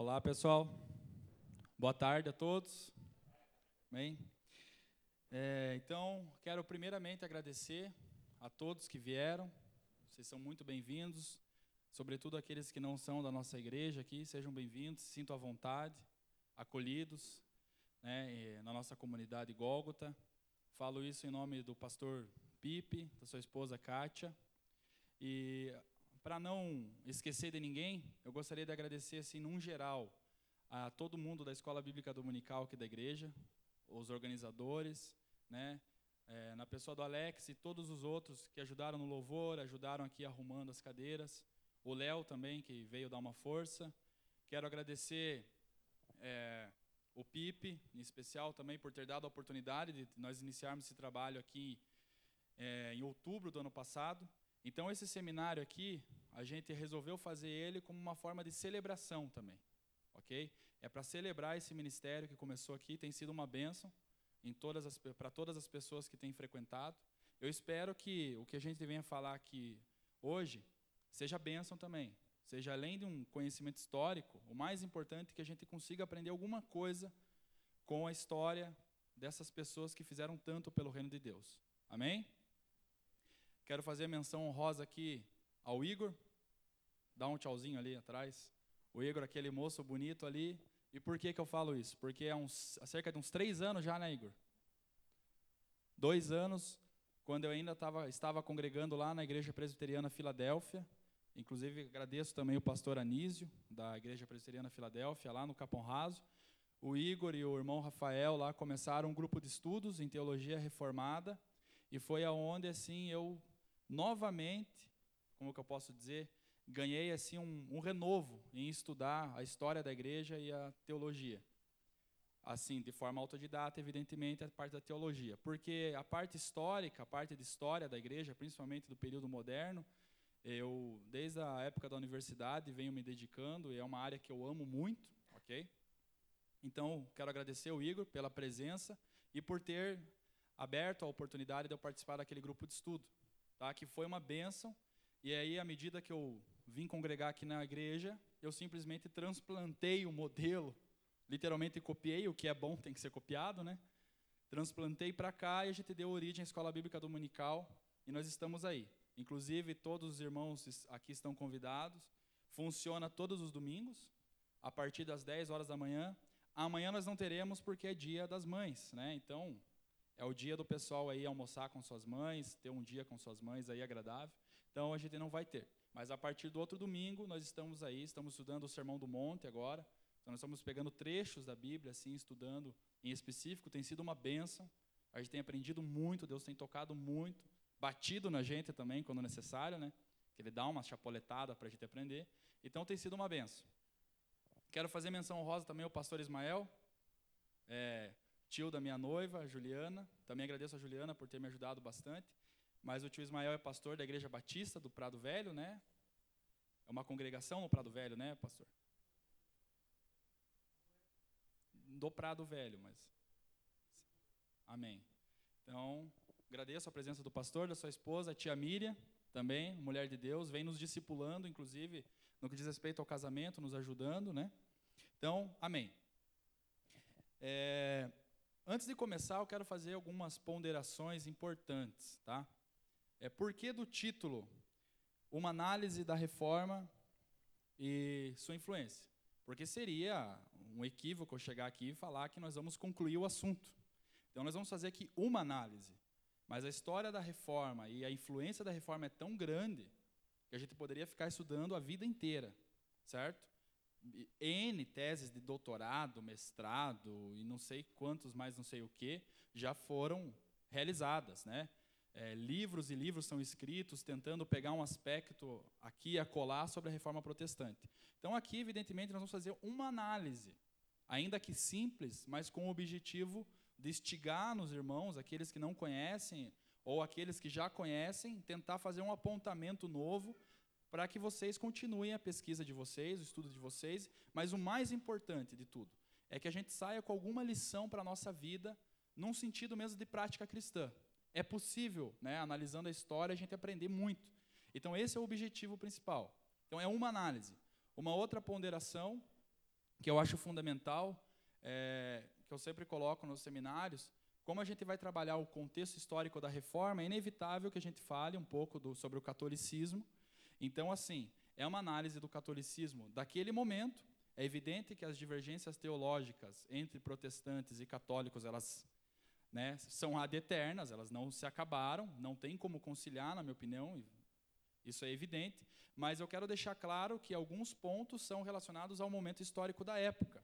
Olá, pessoal. Boa tarde a todos. Bem. É, então, quero primeiramente agradecer a todos que vieram. Vocês são muito bem-vindos. Sobretudo aqueles que não são da nossa igreja aqui, sejam bem-vindos, se sintam à vontade, acolhidos né, na nossa comunidade Gólgota. Falo isso em nome do pastor Pipe, da sua esposa Kátia. E para não esquecer de ninguém, eu gostaria de agradecer, assim, num geral, a todo mundo da Escola Bíblica Dominical aqui da igreja, os organizadores, né, é, na pessoa do Alex e todos os outros que ajudaram no louvor, ajudaram aqui arrumando as cadeiras, o Léo também, que veio dar uma força. Quero agradecer é, o Pipe, em especial, também por ter dado a oportunidade de nós iniciarmos esse trabalho aqui é, em outubro do ano passado. Então, esse seminário aqui, a gente resolveu fazer ele como uma forma de celebração também, ok? É para celebrar esse ministério que começou aqui, tem sido uma bênção para todas as pessoas que têm frequentado. Eu espero que o que a gente venha falar aqui hoje seja bênção também, seja além de um conhecimento histórico, o mais importante é que a gente consiga aprender alguma coisa com a história dessas pessoas que fizeram tanto pelo reino de Deus. Amém? Quero fazer menção honrosa aqui ao Igor. Dá um tchauzinho ali atrás. O Igor, aquele moço bonito ali. E por que, que eu falo isso? Porque há, uns, há cerca de uns três anos já, né, Igor? Dois anos, quando eu ainda tava, estava congregando lá na Igreja Presbiteriana Filadélfia. Inclusive, agradeço também o pastor Anísio, da Igreja Presbiteriana Filadélfia, lá no Capão Raso. O Igor e o irmão Rafael lá começaram um grupo de estudos em teologia reformada. E foi aonde, assim, eu novamente, como que eu posso dizer, ganhei assim um, um renovo em estudar a história da igreja e a teologia. Assim, de forma autodidata, evidentemente, a parte da teologia. Porque a parte histórica, a parte de história da igreja, principalmente do período moderno, eu, desde a época da universidade, venho me dedicando, e é uma área que eu amo muito, ok? Então, quero agradecer ao Igor pela presença e por ter aberto a oportunidade de eu participar daquele grupo de estudo tá? que foi uma bênção. E aí, à medida que eu vim congregar aqui na igreja, eu simplesmente transplantei o modelo, literalmente copiei, o que é bom tem que ser copiado, né? Transplantei para cá e a gente deu origem à Escola Bíblica Dominical e nós estamos aí. Inclusive, todos os irmãos aqui estão convidados. Funciona todos os domingos, a partir das 10 horas da manhã. Amanhã nós não teremos porque é dia das mães, né? Então, é o dia do pessoal aí almoçar com suas mães, ter um dia com suas mães aí agradável. Então a gente não vai ter. Mas a partir do outro domingo nós estamos aí, estamos estudando o Sermão do Monte agora. Então nós estamos pegando trechos da Bíblia assim, estudando em específico, tem sido uma bênção. A gente tem aprendido muito, Deus tem tocado muito, batido na gente também quando necessário, né? Que ele dá uma chapoletada para a gente aprender. Então tem sido uma benção. Quero fazer menção honrosa também ao pastor Ismael. É, tio da minha noiva, Juliana. Também agradeço a Juliana por ter me ajudado bastante. Mas o tio Ismael é pastor da Igreja Batista do Prado Velho, né? É uma congregação no Prado Velho, né, pastor? Do Prado Velho, mas. Amém. Então, agradeço a presença do pastor, da sua esposa, a tia Miriam, também, mulher de Deus, vem nos discipulando, inclusive, no que diz respeito ao casamento, nos ajudando, né? Então, amém. É, Antes de começar, eu quero fazer algumas ponderações importantes, tá? É por que do título uma análise da reforma e sua influência? Porque seria um equívoco eu chegar aqui e falar que nós vamos concluir o assunto. Então nós vamos fazer aqui uma análise. Mas a história da reforma e a influência da reforma é tão grande que a gente poderia ficar estudando a vida inteira, certo? N teses de doutorado, mestrado e não sei quantos mais não sei o que já foram realizadas, né? É, livros e livros são escritos tentando pegar um aspecto aqui a colar sobre a reforma protestante. Então aqui, evidentemente, nós vamos fazer uma análise, ainda que simples, mas com o objetivo de instigar nos irmãos, aqueles que não conhecem ou aqueles que já conhecem, tentar fazer um apontamento novo para que vocês continuem a pesquisa de vocês, o estudo de vocês, mas o mais importante de tudo é que a gente saia com alguma lição para a nossa vida, num sentido mesmo de prática cristã. É possível, né, analisando a história, a gente aprender muito. Então, esse é o objetivo principal. Então, é uma análise. Uma outra ponderação que eu acho fundamental, é, que eu sempre coloco nos seminários, como a gente vai trabalhar o contexto histórico da reforma, é inevitável que a gente fale um pouco do, sobre o catolicismo. Então, assim, é uma análise do catolicismo daquele momento. É evidente que as divergências teológicas entre protestantes e católicos, elas né, são ad eternas, elas não se acabaram, não tem como conciliar, na minha opinião, isso é evidente, mas eu quero deixar claro que alguns pontos são relacionados ao momento histórico da época.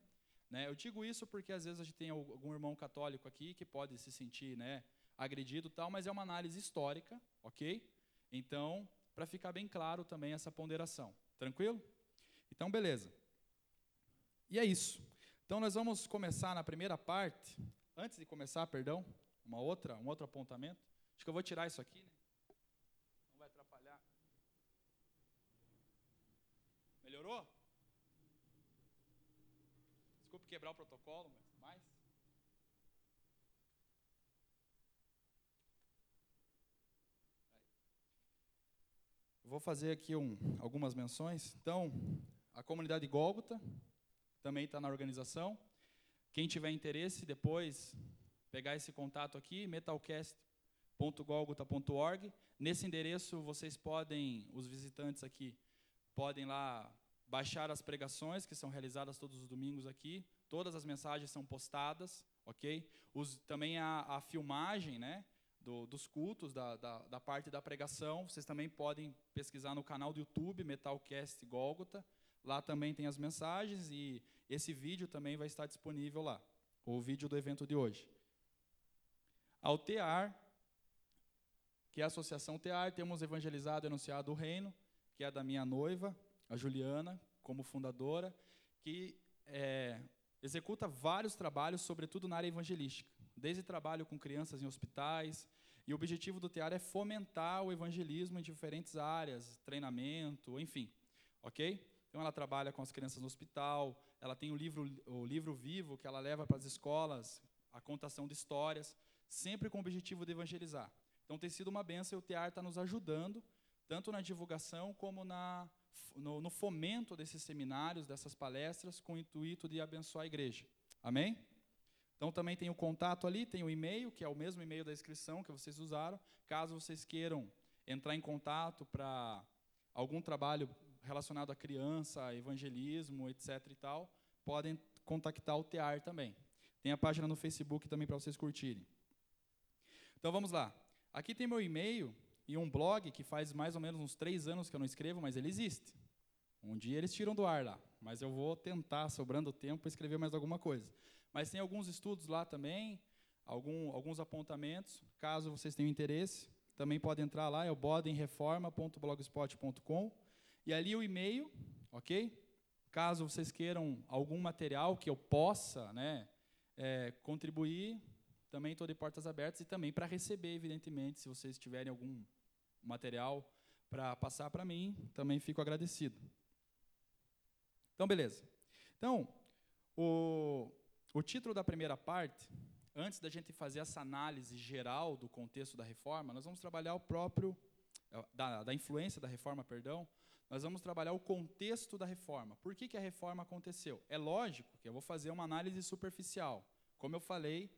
Né? Eu digo isso porque às vezes a gente tem algum irmão católico aqui que pode se sentir né, agredido tal, mas é uma análise histórica, ok? Então, para ficar bem claro também essa ponderação. Tranquilo? Então, beleza. E é isso. Então, nós vamos começar na primeira parte. Antes de começar, perdão, uma outra, um outro apontamento. Acho que eu vou tirar isso aqui, né? Não vai atrapalhar. Melhorou? Desculpe quebrar o protocolo, mas. Vou fazer aqui um, algumas menções. Então, a comunidade Gólgota também está na organização. Quem tiver interesse, depois pegar esse contato aqui, metalcast.golgota.org. Nesse endereço, vocês podem, os visitantes aqui, podem lá baixar as pregações que são realizadas todos os domingos aqui. Todas as mensagens são postadas, ok? Os, também a, a filmagem, né? Do, dos cultos, da, da, da, parte da pregação. Vocês também podem pesquisar no canal do YouTube, Metalcast Gólgota. Lá também tem as mensagens e esse vídeo também vai estar disponível lá, o vídeo do evento de hoje. Ao TEAR, que é a Associação TEAR, temos evangelizado e anunciado o reino, que é da minha noiva, a Juliana, como fundadora, que é, executa vários trabalhos, sobretudo na área evangelística, desde trabalho com crianças em hospitais, e o objetivo do TEAR é fomentar o evangelismo em diferentes áreas, treinamento, enfim, ok? Então ela trabalha com as crianças no hospital, ela tem o livro, o livro vivo que ela leva para as escolas, a contação de histórias, sempre com o objetivo de evangelizar. Então tem sido uma benção e o TEAR está nos ajudando, tanto na divulgação como na no, no fomento desses seminários, dessas palestras, com o intuito de abençoar a igreja. Amém? Então também tem o contato ali, tem o e-mail, que é o mesmo e-mail da inscrição que vocês usaram. Caso vocês queiram entrar em contato para algum trabalho relacionado à criança, evangelismo, etc. e tal, podem contactar o TEAR também. Tem a página no Facebook também para vocês curtirem. Então vamos lá. Aqui tem meu e-mail, e um blog que faz mais ou menos uns três anos que eu não escrevo, mas ele existe. Um dia eles tiram do ar lá, mas eu vou tentar, sobrando tempo, escrever mais alguma coisa. Mas tem alguns estudos lá também, algum, alguns apontamentos, caso vocês tenham interesse, também pode entrar lá, é o bodemreforma.blogspot.com, e ali o e-mail, ok? Caso vocês queiram algum material que eu possa né, é, contribuir, também estou de portas abertas e também para receber, evidentemente, se vocês tiverem algum material para passar para mim, também fico agradecido. Então, beleza. Então, o, o título da primeira parte, antes da gente fazer essa análise geral do contexto da reforma, nós vamos trabalhar o próprio, eh, da, da influência da reforma, perdão, nós vamos trabalhar o contexto da reforma. Por que, que a reforma aconteceu? É lógico que eu vou fazer uma análise superficial. Como eu falei,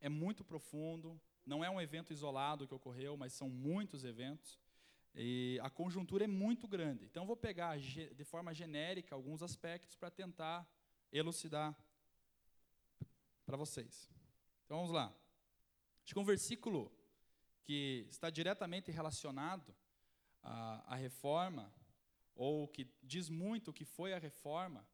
é muito profundo, não é um evento isolado que ocorreu, mas são muitos eventos. E a conjuntura é muito grande. Então, vou pegar de forma genérica alguns aspectos para tentar elucidar para vocês. Então, vamos lá. Acho que um versículo que está diretamente relacionado à, à reforma, ou que diz muito o que foi a reforma,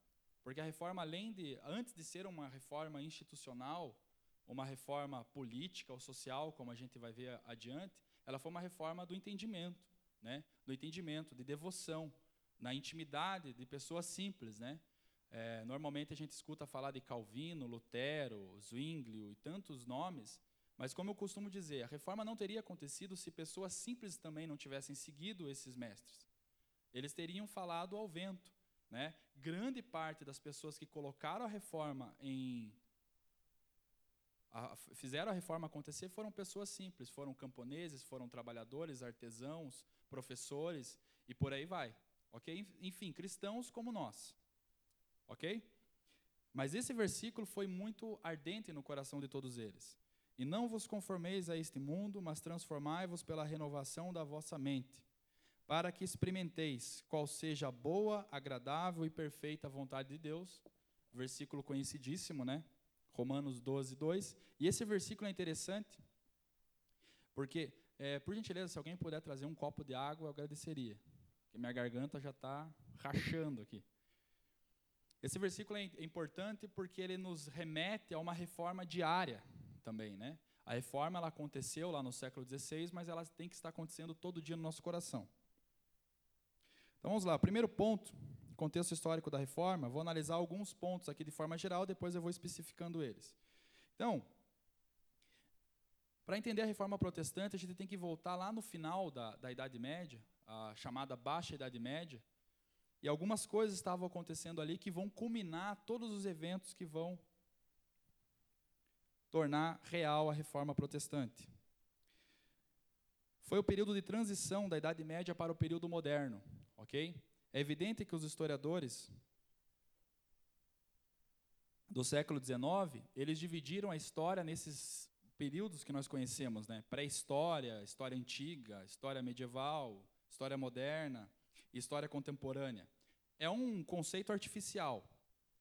porque a reforma, além de, antes de ser uma reforma institucional, uma reforma política ou social, como a gente vai ver adiante, ela foi uma reforma do entendimento, né? do entendimento, de devoção, na intimidade de pessoas simples. Né? É, normalmente a gente escuta falar de Calvino, Lutero, Zwinglio e tantos nomes, mas como eu costumo dizer, a reforma não teria acontecido se pessoas simples também não tivessem seguido esses mestres. Eles teriam falado ao vento. Né? Grande parte das pessoas que colocaram a reforma em a, fizeram a reforma acontecer foram pessoas simples, foram camponeses, foram trabalhadores, artesãos, professores e por aí vai. Ok? Enfim, cristãos como nós. Ok? Mas esse versículo foi muito ardente no coração de todos eles. E não vos conformeis a este mundo, mas transformai-vos pela renovação da vossa mente, para que experimenteis qual seja a boa, agradável e perfeita vontade de Deus. Versículo conhecidíssimo, né? Romanos 12, 2. E esse versículo é interessante, porque, é, por gentileza, se alguém puder trazer um copo de água, eu agradeceria, porque minha garganta já está rachando aqui. Esse versículo é importante porque ele nos remete a uma reforma diária também, né? A reforma ela aconteceu lá no século XVI, mas ela tem que estar acontecendo todo dia no nosso coração. Então vamos lá, primeiro ponto, contexto histórico da reforma, vou analisar alguns pontos aqui de forma geral, depois eu vou especificando eles. Então, para entender a reforma protestante, a gente tem que voltar lá no final da, da Idade Média, a chamada Baixa Idade Média, e algumas coisas estavam acontecendo ali que vão culminar todos os eventos que vão tornar real a reforma protestante. Foi o período de transição da Idade Média para o período moderno, ok? É evidente que os historiadores do século XIX, eles dividiram a história nesses períodos que nós conhecemos, né? Pré-história, história antiga, história medieval, história moderna e história contemporânea. É um conceito artificial,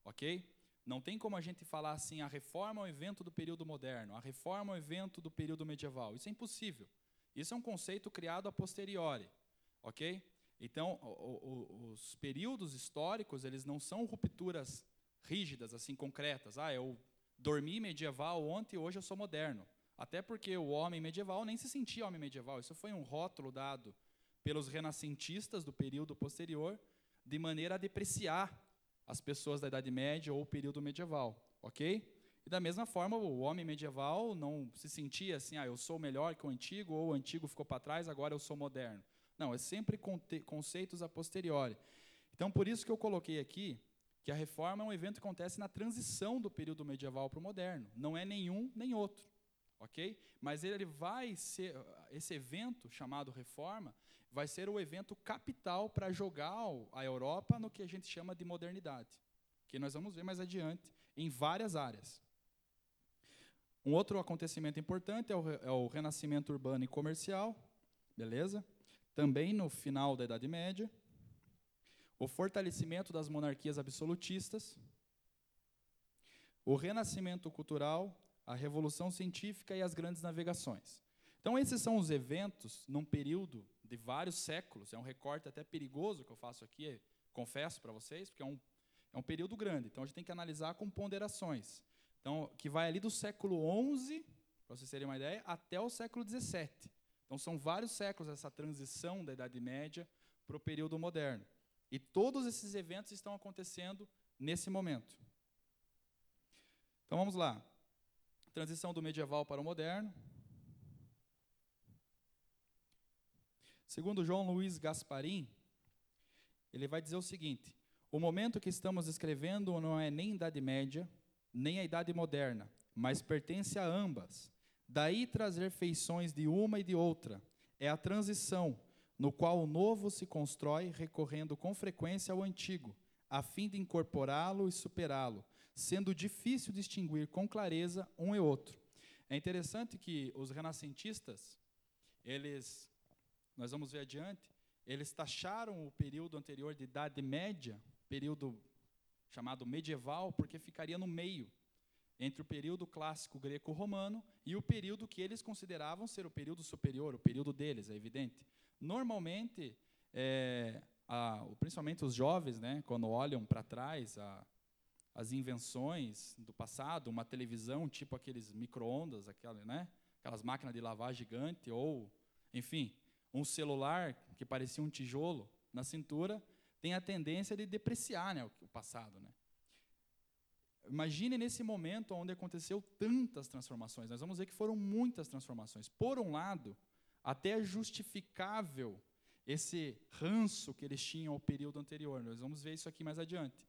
ok? Não tem como a gente falar assim, a reforma é um evento do período moderno, a reforma é um evento do período medieval. Isso é impossível. Isso é um conceito criado a posteriori, ok? Então, o, o, os períodos históricos, eles não são rupturas rígidas, assim, concretas. Ah, eu dormi medieval ontem e hoje eu sou moderno. Até porque o homem medieval nem se sentia homem medieval. Isso foi um rótulo dado pelos renascentistas do período posterior, de maneira a depreciar as pessoas da Idade Média ou o período medieval, ok? E da mesma forma, o homem medieval não se sentia assim, ah, eu sou melhor que o antigo, ou o antigo ficou para trás, agora eu sou moderno. Não, é sempre conceitos a posteriori. Então, por isso que eu coloquei aqui que a reforma é um evento que acontece na transição do período medieval para o moderno. Não é nenhum nem outro, ok? Mas ele vai ser, esse evento chamado reforma, vai ser o evento capital para jogar a Europa no que a gente chama de modernidade, que nós vamos ver mais adiante em várias áreas. Um outro acontecimento importante é o, é o renascimento urbano e comercial, beleza? Também no final da Idade Média. O fortalecimento das monarquias absolutistas. O renascimento cultural, a revolução científica e as grandes navegações. Então, esses são os eventos num período de vários séculos. É um recorte até perigoso que eu faço aqui, confesso para vocês, porque é um, é um período grande. Então a gente tem que analisar com ponderações. Então, que vai ali do século XI, para vocês terem uma ideia, até o século XVII. Então são vários séculos essa transição da Idade Média para o período moderno. E todos esses eventos estão acontecendo nesse momento. Então vamos lá. Transição do medieval para o moderno. Segundo João Luiz Gasparim, ele vai dizer o seguinte: o momento que estamos escrevendo não é nem Idade Média, nem a Idade Moderna, mas pertence a ambas. Daí trazer feições de uma e de outra. É a transição, no qual o novo se constrói recorrendo com frequência ao antigo, a fim de incorporá-lo e superá-lo, sendo difícil distinguir com clareza um e outro. É interessante que os renascentistas, eles nós vamos ver adiante, eles taxaram o período anterior de Idade Média, período chamado medieval, porque ficaria no meio entre o período clássico greco-romano e o período que eles consideravam ser o período superior, o período deles, é evidente. Normalmente, é, a, principalmente os jovens, né, quando olham para trás a, as invenções do passado, uma televisão tipo aqueles micro-ondas, aquela, né, aquelas máquinas de lavar gigante, ou, enfim, um celular que parecia um tijolo na cintura, tem a tendência de depreciar né, o passado. Né? Imagine nesse momento onde aconteceu tantas transformações. Nós vamos ver que foram muitas transformações. Por um lado, até é justificável esse ranço que eles tinham ao período anterior. Nós vamos ver isso aqui mais adiante.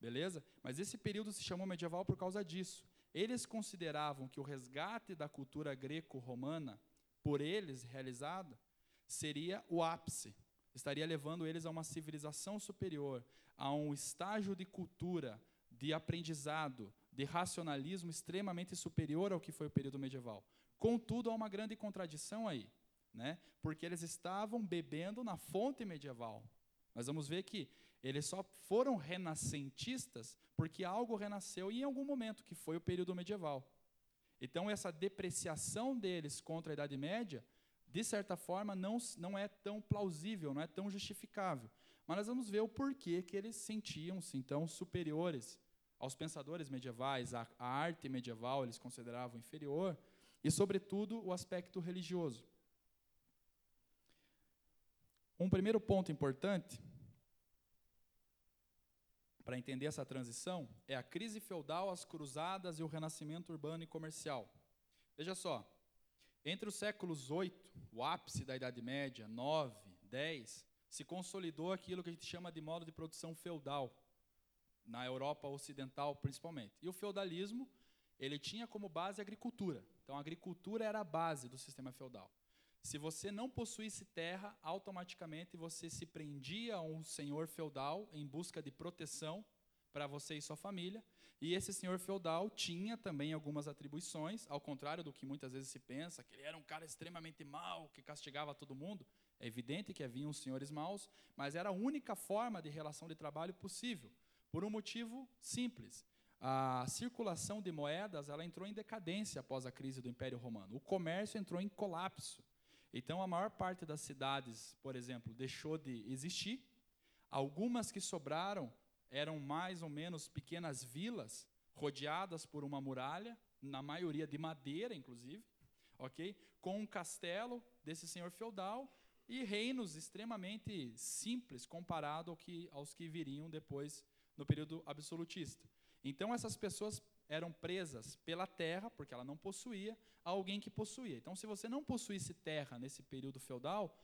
Beleza? Mas esse período se chamou medieval por causa disso. Eles consideravam que o resgate da cultura greco-romana, por eles realizado, seria o ápice. Estaria levando eles a uma civilização superior, a um estágio de cultura de aprendizado, de racionalismo extremamente superior ao que foi o período medieval. Contudo, há uma grande contradição aí, né? porque eles estavam bebendo na fonte medieval. Nós vamos ver que eles só foram renascentistas porque algo renasceu em algum momento, que foi o período medieval. Então, essa depreciação deles contra a Idade Média, de certa forma, não, não é tão plausível, não é tão justificável. Mas nós vamos ver o porquê que eles sentiam-se, então, superiores aos pensadores medievais, a, a arte medieval eles consideravam inferior, e, sobretudo, o aspecto religioso. Um primeiro ponto importante para entender essa transição é a crise feudal, as cruzadas e o renascimento urbano e comercial. Veja só, entre os séculos 8, o ápice da Idade Média, 9, 10, se consolidou aquilo que a gente chama de modo de produção feudal, na Europa ocidental principalmente. E o feudalismo, ele tinha como base a agricultura. Então a agricultura era a base do sistema feudal. Se você não possuísse terra, automaticamente você se prendia a um senhor feudal em busca de proteção para você e sua família. E esse senhor feudal tinha também algumas atribuições, ao contrário do que muitas vezes se pensa, que ele era um cara extremamente mau, que castigava todo mundo. É evidente que haviam senhores maus, mas era a única forma de relação de trabalho possível, por um motivo simples. A circulação de moedas ela entrou em decadência após a crise do Império Romano. O comércio entrou em colapso. Então, a maior parte das cidades, por exemplo, deixou de existir. Algumas que sobraram eram mais ou menos pequenas vilas, rodeadas por uma muralha, na maioria de madeira, inclusive, ok? Com um castelo desse senhor feudal e reinos extremamente simples comparado ao que, aos que viriam depois no período absolutista. Então, essas pessoas eram presas pela terra, porque ela não possuía, a alguém que possuía. Então, se você não possuísse terra nesse período feudal,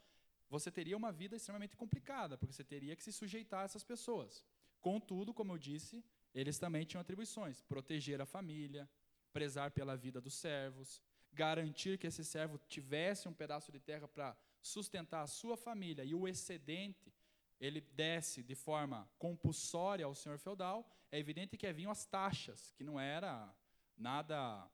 você teria uma vida extremamente complicada, porque você teria que se sujeitar a essas pessoas. Contudo, como eu disse, eles também tinham atribuições: proteger a família, prezar pela vida dos servos, garantir que esse servo tivesse um pedaço de terra para sustentar a sua família e o excedente ele desce de forma compulsória ao senhor feudal, é evidente que haviam as taxas, que não era nada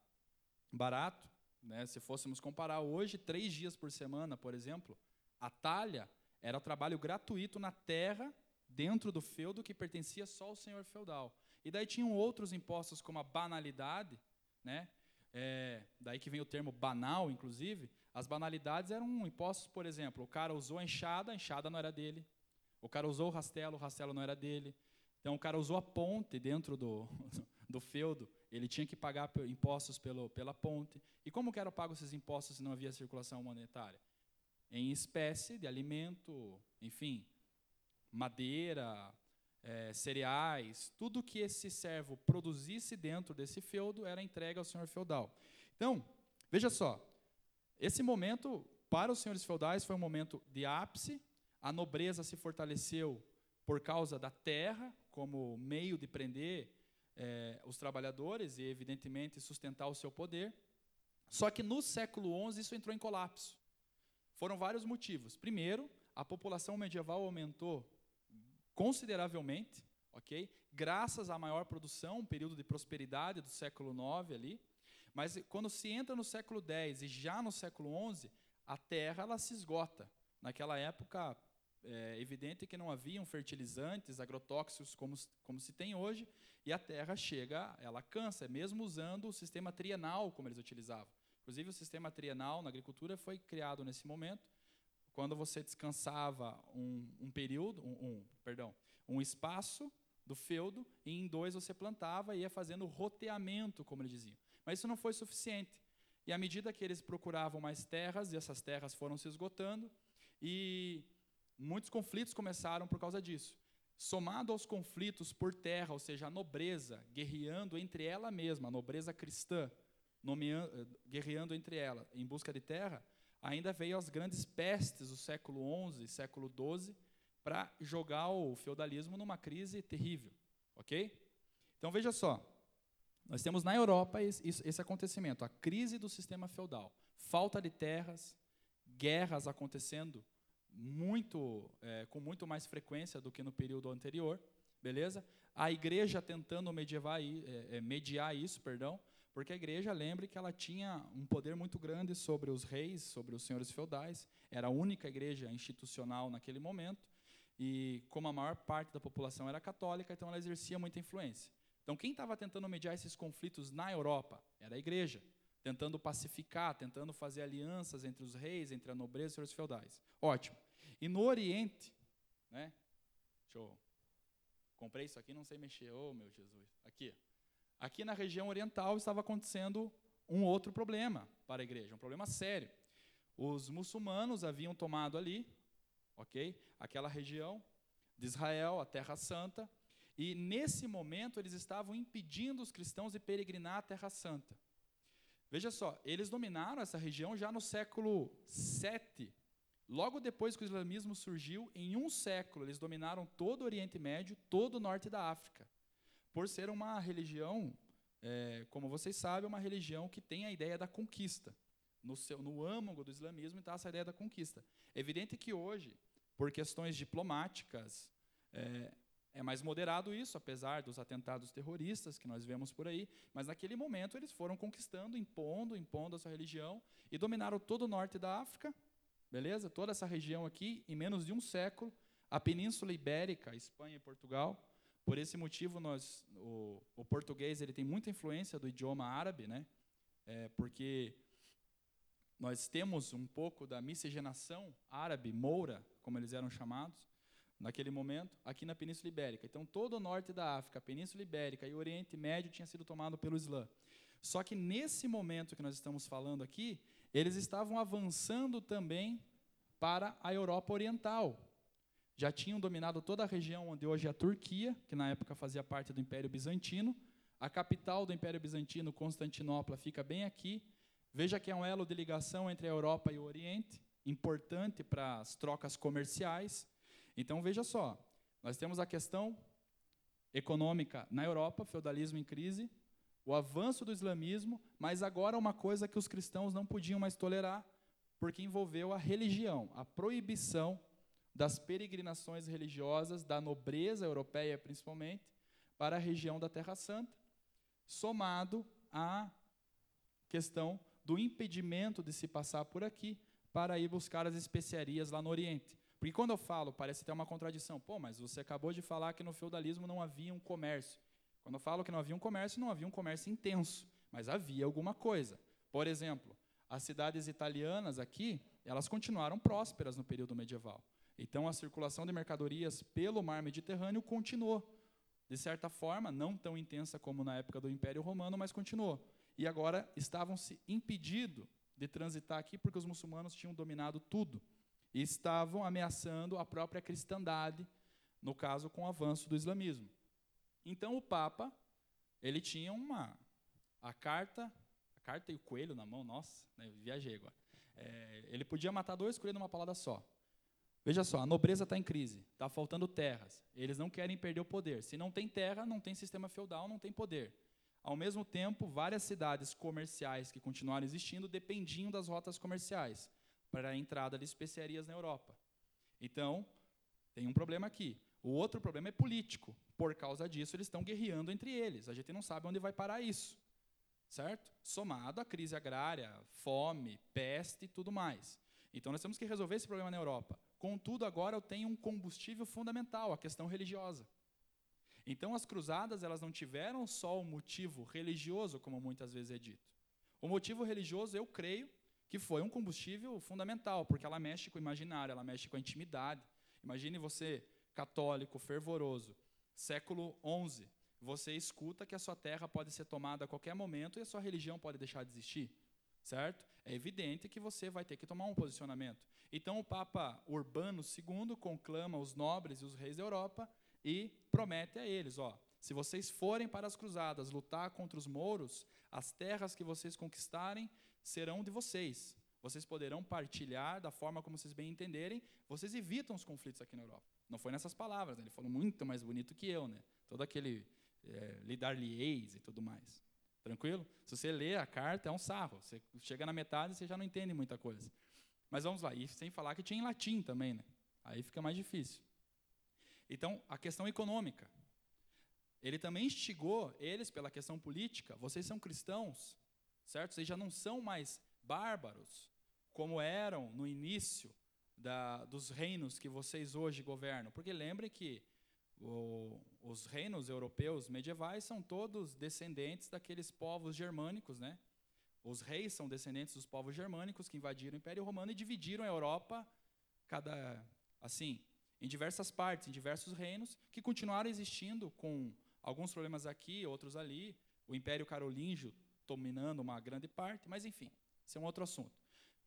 barato. Né? Se fôssemos comparar hoje, três dias por semana, por exemplo, a talha era trabalho gratuito na terra, dentro do feudo, que pertencia só ao senhor feudal. E daí tinham outros impostos, como a banalidade, né? É, daí que vem o termo banal, inclusive. As banalidades eram impostos, por exemplo, o cara usou a enxada, a enxada não era dele. O cara usou o rastelo, o rastelo não era dele. Então o cara usou a ponte dentro do, do feudo, ele tinha que pagar impostos pelo, pela ponte. E como que eram pagos esses impostos se não havia circulação monetária? Em espécie de alimento, enfim, madeira, é, cereais, tudo que esse servo produzisse dentro desse feudo era entregue ao senhor feudal. Então, veja só, esse momento para os senhores feudais foi um momento de ápice a nobreza se fortaleceu por causa da terra, como meio de prender é, os trabalhadores e, evidentemente, sustentar o seu poder. Só que no século XI isso entrou em colapso. Foram vários motivos. Primeiro, a população medieval aumentou consideravelmente, ok? Graças à maior produção, um período de prosperidade do século IX ali. Mas quando se entra no século X e já no século XI, a terra ela se esgota. Naquela época, é evidente que não haviam fertilizantes, agrotóxicos como, como se tem hoje, e a terra chega, ela cansa, mesmo usando o sistema trienal como eles utilizavam. Inclusive, o sistema trienal na agricultura foi criado nesse momento, quando você descansava um, um período, um, um, perdão, um espaço do feudo, e em dois você plantava e ia fazendo roteamento, como eles diziam. Mas isso não foi suficiente. E à medida que eles procuravam mais terras, e essas terras foram se esgotando, e Muitos conflitos começaram por causa disso. Somado aos conflitos por terra, ou seja, a nobreza guerreando entre ela mesma, a nobreza cristã, nomeando, eh, guerreando entre ela em busca de terra, ainda veio as grandes pestes do século XI, século XII, para jogar o feudalismo numa crise terrível, ok? Então veja só, nós temos na Europa esse, acontecimento, a crise do sistema feudal, falta de terras, guerras acontecendo muito, é, com muito mais frequência do que no período anterior, beleza? a igreja tentando medievar, é, é, mediar isso, perdão, porque a igreja, lembre que ela tinha um poder muito grande sobre os reis, sobre os senhores feudais, era a única igreja institucional naquele momento, e como a maior parte da população era católica, então ela exercia muita influência. Então, quem estava tentando mediar esses conflitos na Europa era a igreja, tentando pacificar, tentando fazer alianças entre os reis, entre a nobreza e os senhores feudais. Ótimo. E no Oriente, né? Deixa eu. Comprei isso aqui, não sei mexer. Oh, meu Jesus. Aqui. Aqui na região oriental estava acontecendo um outro problema para a igreja, um problema sério. Os muçulmanos haviam tomado ali, ok? Aquela região de Israel, a Terra Santa, e nesse momento eles estavam impedindo os cristãos de peregrinar à Terra Santa. Veja só, eles dominaram essa região já no século 7. Logo depois que o islamismo surgiu, em um século, eles dominaram todo o Oriente Médio, todo o norte da África. Por ser uma religião, é, como vocês sabem, uma religião que tem a ideia da conquista. No, seu, no âmago do islamismo está essa ideia da conquista. É evidente que hoje, por questões diplomáticas, é, é mais moderado isso, apesar dos atentados terroristas que nós vemos por aí, mas naquele momento eles foram conquistando, impondo, impondo a sua religião e dominaram todo o norte da África, beleza? Toda essa região aqui em menos de um século, a Península Ibérica, Espanha e Portugal. Por esse motivo, nós, o, o português ele tem muita influência do idioma árabe, né? É, porque nós temos um pouco da miscigenação árabe, moura, como eles eram chamados, naquele momento, aqui na Península Ibérica. Então, todo o norte da África, Península Ibérica e Oriente Médio tinha sido tomado pelo Islã. Só que nesse momento que nós estamos falando aqui, eles estavam avançando também para a Europa Oriental. Já tinham dominado toda a região onde hoje é a Turquia, que na época fazia parte do Império Bizantino. A capital do Império Bizantino, Constantinopla, fica bem aqui. Veja que é um elo de ligação entre a Europa e o Oriente, importante para as trocas comerciais. Então veja só, nós temos a questão econômica na Europa, feudalismo em crise, o avanço do islamismo, mas agora uma coisa que os cristãos não podiam mais tolerar, porque envolveu a religião, a proibição das peregrinações religiosas da nobreza europeia principalmente para a região da Terra Santa, somado à questão do impedimento de se passar por aqui para ir buscar as especiarias lá no Oriente. Porque quando eu falo, parece ter uma contradição. Pô, mas você acabou de falar que no feudalismo não havia um comércio. Quando eu falo que não havia um comércio, não havia um comércio intenso, mas havia alguma coisa. Por exemplo, as cidades italianas aqui, elas continuaram prósperas no período medieval. Então a circulação de mercadorias pelo mar Mediterrâneo continuou. De certa forma, não tão intensa como na época do Império Romano, mas continuou. E agora estavam se impedidos de transitar aqui porque os muçulmanos tinham dominado tudo e estavam ameaçando a própria cristandade, no caso com o avanço do islamismo. Então o Papa, ele tinha uma a carta, a carta e o coelho na mão, nossa, né, viajei agora. É, ele podia matar dois coelhos numa palavra só. Veja só, a nobreza está em crise, está faltando terras. Eles não querem perder o poder. Se não tem terra, não tem sistema feudal, não tem poder. Ao mesmo tempo, várias cidades comerciais que continuaram existindo dependiam das rotas comerciais para a entrada de especiarias na Europa. Então, tem um problema aqui. O outro problema é político. Por causa disso, eles estão guerreando entre eles. A gente não sabe onde vai parar isso. Certo? Somado à crise agrária, fome, peste e tudo mais. Então, nós temos que resolver esse problema na Europa. Contudo, agora eu tenho um combustível fundamental, a questão religiosa. Então, as cruzadas elas não tiveram só o motivo religioso, como muitas vezes é dito. O motivo religioso, eu creio, que foi um combustível fundamental, porque ela mexe com o imaginário, ela mexe com a intimidade. Imagine você, católico, fervoroso, século XI, você escuta que a sua terra pode ser tomada a qualquer momento e a sua religião pode deixar de existir, certo? É evidente que você vai ter que tomar um posicionamento. Então o Papa Urbano II conclama os nobres e os reis da Europa e promete a eles, ó, se vocês forem para as cruzadas lutar contra os mouros, as terras que vocês conquistarem serão de vocês. Vocês poderão partilhar da forma como vocês bem entenderem. Vocês evitam os conflitos aqui na Europa. Não foi nessas palavras, né? ele falou muito mais bonito que eu, né? Todo aquele é, lidar-lhe-eis e tudo mais. Tranquilo? Se você lê a carta, é um sarro. Você chega na metade, você já não entende muita coisa. Mas vamos lá, e sem falar que tinha em latim também, né? Aí fica mais difícil. Então, a questão econômica. ele também instigou eles pela questão política. Vocês são cristãos, certo? Vocês já não são mais bárbaros, como eram no início da, dos reinos que vocês hoje governam. Porque lembrem que o, os reinos europeus medievais são todos descendentes daqueles povos germânicos, né? Os reis são descendentes dos povos germânicos que invadiram o Império Romano e dividiram a Europa cada assim, em diversas partes, em diversos reinos que continuaram existindo com alguns problemas aqui, outros ali, o Império Carolíngio dominando uma grande parte, mas enfim, esse é um outro assunto.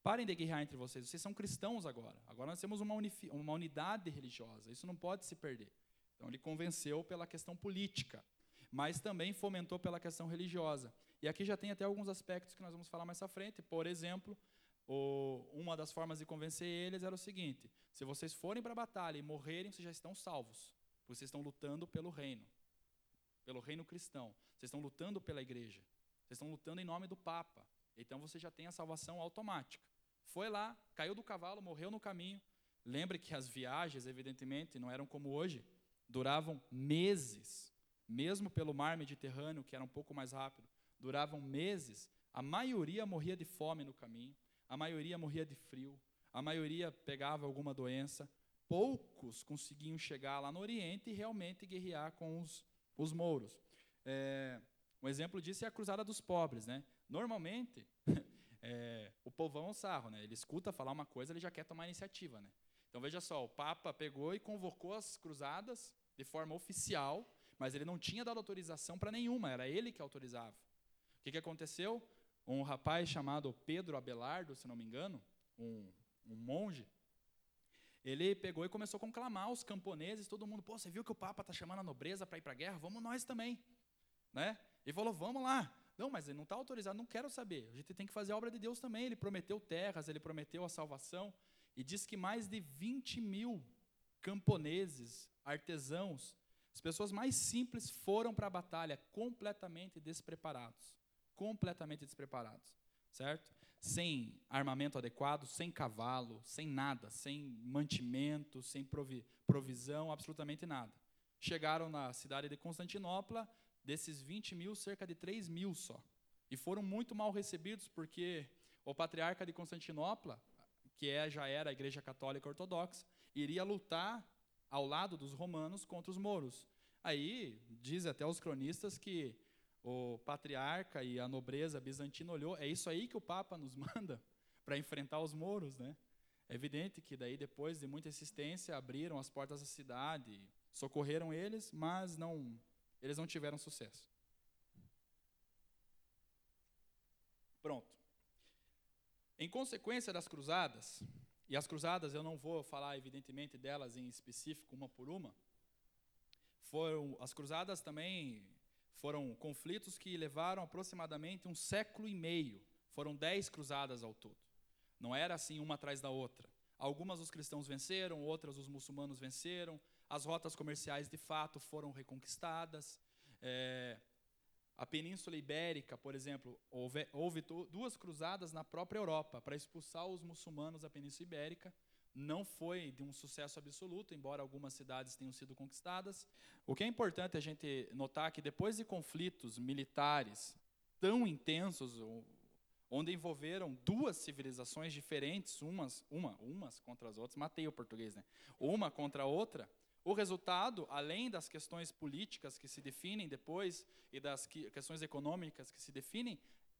Parem de guerrear entre vocês, vocês são cristãos agora. Agora nós temos uma, uma unidade religiosa, isso não pode se perder. Então ele convenceu pela questão política, mas também fomentou pela questão religiosa. E aqui já tem até alguns aspectos que nós vamos falar mais à frente. Por exemplo, o, uma das formas de convencer eles era o seguinte: se vocês forem para a batalha e morrerem, vocês já estão salvos, vocês estão lutando pelo reino pelo reino cristão. Vocês estão lutando pela igreja. Vocês estão lutando em nome do Papa. Então você já tem a salvação automática. Foi lá, caiu do cavalo, morreu no caminho. Lembre que as viagens, evidentemente, não eram como hoje, duravam meses. Mesmo pelo mar Mediterrâneo, que era um pouco mais rápido, duravam meses. A maioria morria de fome no caminho, a maioria morria de frio, a maioria pegava alguma doença. Poucos conseguiam chegar lá no Oriente e realmente guerrear com os os mouros. É, um exemplo disso é a Cruzada dos Pobres. Né? Normalmente, é, o povão é um sarro, né? ele escuta falar uma coisa, ele já quer tomar iniciativa. Né? Então veja só, o Papa pegou e convocou as cruzadas de forma oficial, mas ele não tinha dado autorização para nenhuma, era ele que autorizava. O que, que aconteceu? Um rapaz chamado Pedro Abelardo, se não me engano, um, um monge, ele pegou e começou a conclamar os camponeses, todo mundo, pô, você viu que o Papa está chamando a nobreza para ir para a guerra? Vamos nós também. Né? E falou, vamos lá. Não, mas ele não está autorizado, não quero saber. A gente tem que fazer a obra de Deus também. Ele prometeu terras, ele prometeu a salvação. E diz que mais de 20 mil camponeses, artesãos, as pessoas mais simples foram para a batalha completamente despreparados. Completamente despreparados. Certo? sem armamento adequado, sem cavalo, sem nada, sem mantimento, sem provi provisão, absolutamente nada. Chegaram na cidade de Constantinopla, desses 20 mil, cerca de 3 mil só. E foram muito mal recebidos, porque o patriarca de Constantinopla, que é, já era a Igreja Católica Ortodoxa, iria lutar ao lado dos romanos contra os mouros. Aí, diz até os cronistas que o patriarca e a nobreza bizantina olhou, é isso aí que o Papa nos manda para enfrentar os mouros, né? É evidente que daí depois de muita insistência abriram as portas da cidade, socorreram eles, mas não eles não tiveram sucesso. Pronto. Em consequência das cruzadas, e as cruzadas eu não vou falar evidentemente delas em específico uma por uma, foram as cruzadas também foram conflitos que levaram aproximadamente um século e meio. Foram dez cruzadas ao todo. Não era assim uma atrás da outra. Algumas os cristãos venceram, outras os muçulmanos venceram. As rotas comerciais de fato foram reconquistadas. É, a Península Ibérica, por exemplo, houve, houve duas cruzadas na própria Europa para expulsar os muçulmanos da Península Ibérica não foi de um sucesso absoluto, embora algumas cidades tenham sido conquistadas. O que é importante a gente notar é que depois de conflitos militares tão intensos, onde envolveram duas civilizações diferentes, umas, uma, umas contra as outras, matei o português, né? Uma contra a outra, o resultado, além das questões políticas que se definem depois e das questões econômicas que se definem,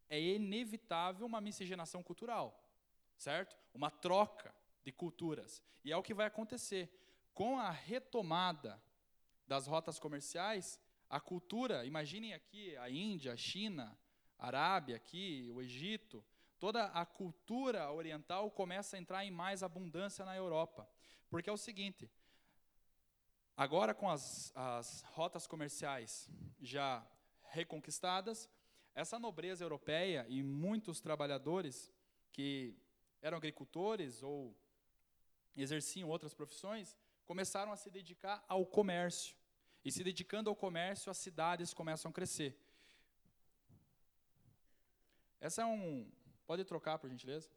é inevitável uma miscigenação cultural, certo? Uma troca de culturas. E é o que vai acontecer. Com a retomada das rotas comerciais, a cultura, imaginem aqui a Índia, a China, a Arábia, aqui, o Egito, toda a cultura oriental começa a entrar em mais abundância na Europa. Porque é o seguinte, agora com as, as rotas comerciais já reconquistadas, essa nobreza europeia e muitos trabalhadores que eram agricultores ou exerciam outras profissões, começaram a se dedicar ao comércio. E se dedicando ao comércio, as cidades começam a crescer. Essa é um. Pode trocar, por gentileza?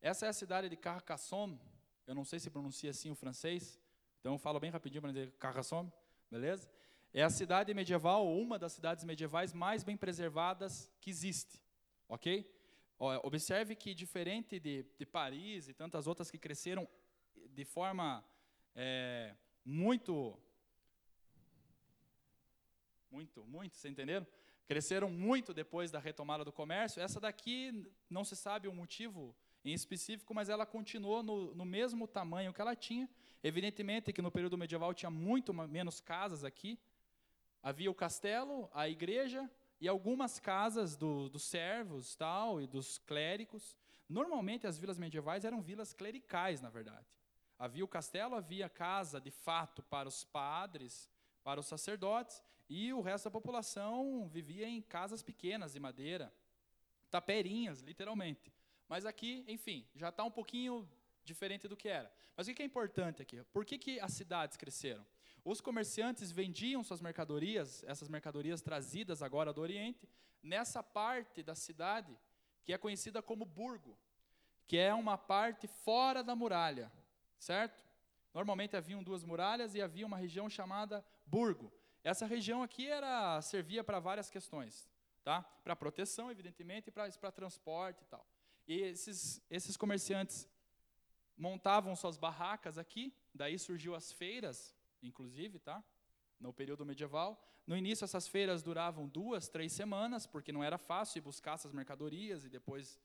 Essa é a cidade de Carcassonne. Eu não sei se pronuncia assim o francês, então eu falo bem rapidinho para dizer Carcassonne, beleza? é a cidade medieval, uma das cidades medievais mais bem preservadas que existe. Ok? Observe que, diferente de, de Paris e tantas outras que cresceram de forma é, muito. Muito, muito, vocês entenderam? Cresceram muito depois da retomada do comércio. Essa daqui não se sabe o motivo em específico, mas ela continuou no, no mesmo tamanho que ela tinha. Evidentemente que no período medieval tinha muito menos casas aqui. Havia o castelo, a igreja e algumas casas do, dos servos tal, e dos clérigos. Normalmente as vilas medievais eram vilas clericais, na verdade. Havia o castelo, havia casa de fato para os padres, para os sacerdotes, e o resto da população vivia em casas pequenas de madeira, taperinhas, literalmente. Mas aqui, enfim, já está um pouquinho diferente do que era. Mas o que é importante aqui? Por que, que as cidades cresceram? Os comerciantes vendiam suas mercadorias, essas mercadorias trazidas agora do Oriente, nessa parte da cidade que é conhecida como burgo, que é uma parte fora da muralha, certo? Normalmente haviam duas muralhas e havia uma região chamada burgo. Essa região aqui era servia para várias questões, tá? Para proteção, evidentemente, e para transporte e tal. E esses, esses comerciantes montavam suas barracas aqui, daí surgiu as feiras, inclusive, tá? No período medieval. No início, essas feiras duravam duas, três semanas, porque não era fácil ir buscar essas mercadorias e depois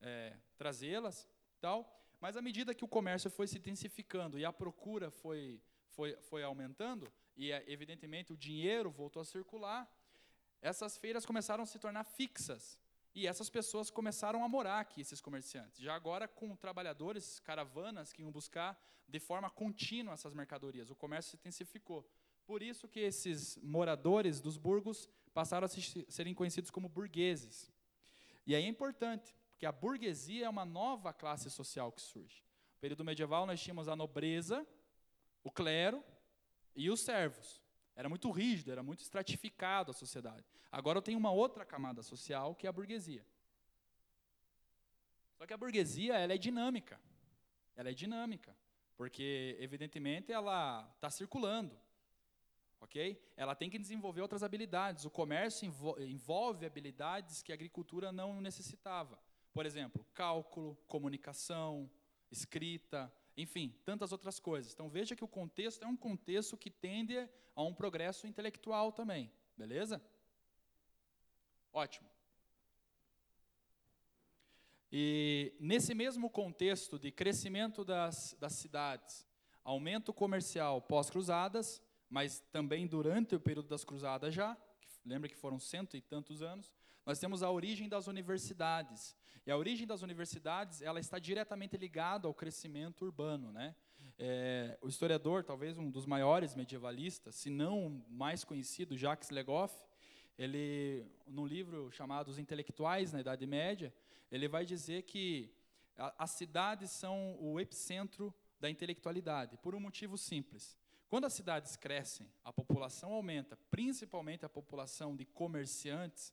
é, trazê-las, tal. Mas à medida que o comércio foi se intensificando e a procura foi foi, foi aumentando e evidentemente o dinheiro voltou a circular, essas feiras começaram a se tornar fixas. E essas pessoas começaram a morar aqui, esses comerciantes. Já agora com trabalhadores, caravanas que iam buscar de forma contínua essas mercadorias. O comércio se intensificou. Por isso que esses moradores dos burgos passaram a serem conhecidos como burgueses. E aí é importante, porque a burguesia é uma nova classe social que surge. No período medieval nós tínhamos a nobreza, o clero e os servos. Era muito rígido, era muito estratificado a sociedade. Agora eu tenho uma outra camada social, que é a burguesia. Só que a burguesia ela é dinâmica. Ela é dinâmica. Porque, evidentemente, ela está circulando. Ok? Ela tem que desenvolver outras habilidades. O comércio envolve habilidades que a agricultura não necessitava. Por exemplo, cálculo, comunicação, escrita, enfim, tantas outras coisas. Então veja que o contexto é um contexto que tende a um progresso intelectual também, beleza? Ótimo. E nesse mesmo contexto de crescimento das, das cidades, aumento comercial pós-cruzadas, mas também durante o período das cruzadas já, lembra que foram cento e tantos anos, nós temos a origem das universidades. E a origem das universidades, ela está diretamente ligada ao crescimento urbano, né? É, o historiador, talvez um dos maiores medievalistas, se não o mais conhecido, Jacques Legoff, ele, num livro chamado Os Intelectuais na Idade Média, ele vai dizer que a, as cidades são o epicentro da intelectualidade, por um motivo simples. Quando as cidades crescem, a população aumenta, principalmente a população de comerciantes,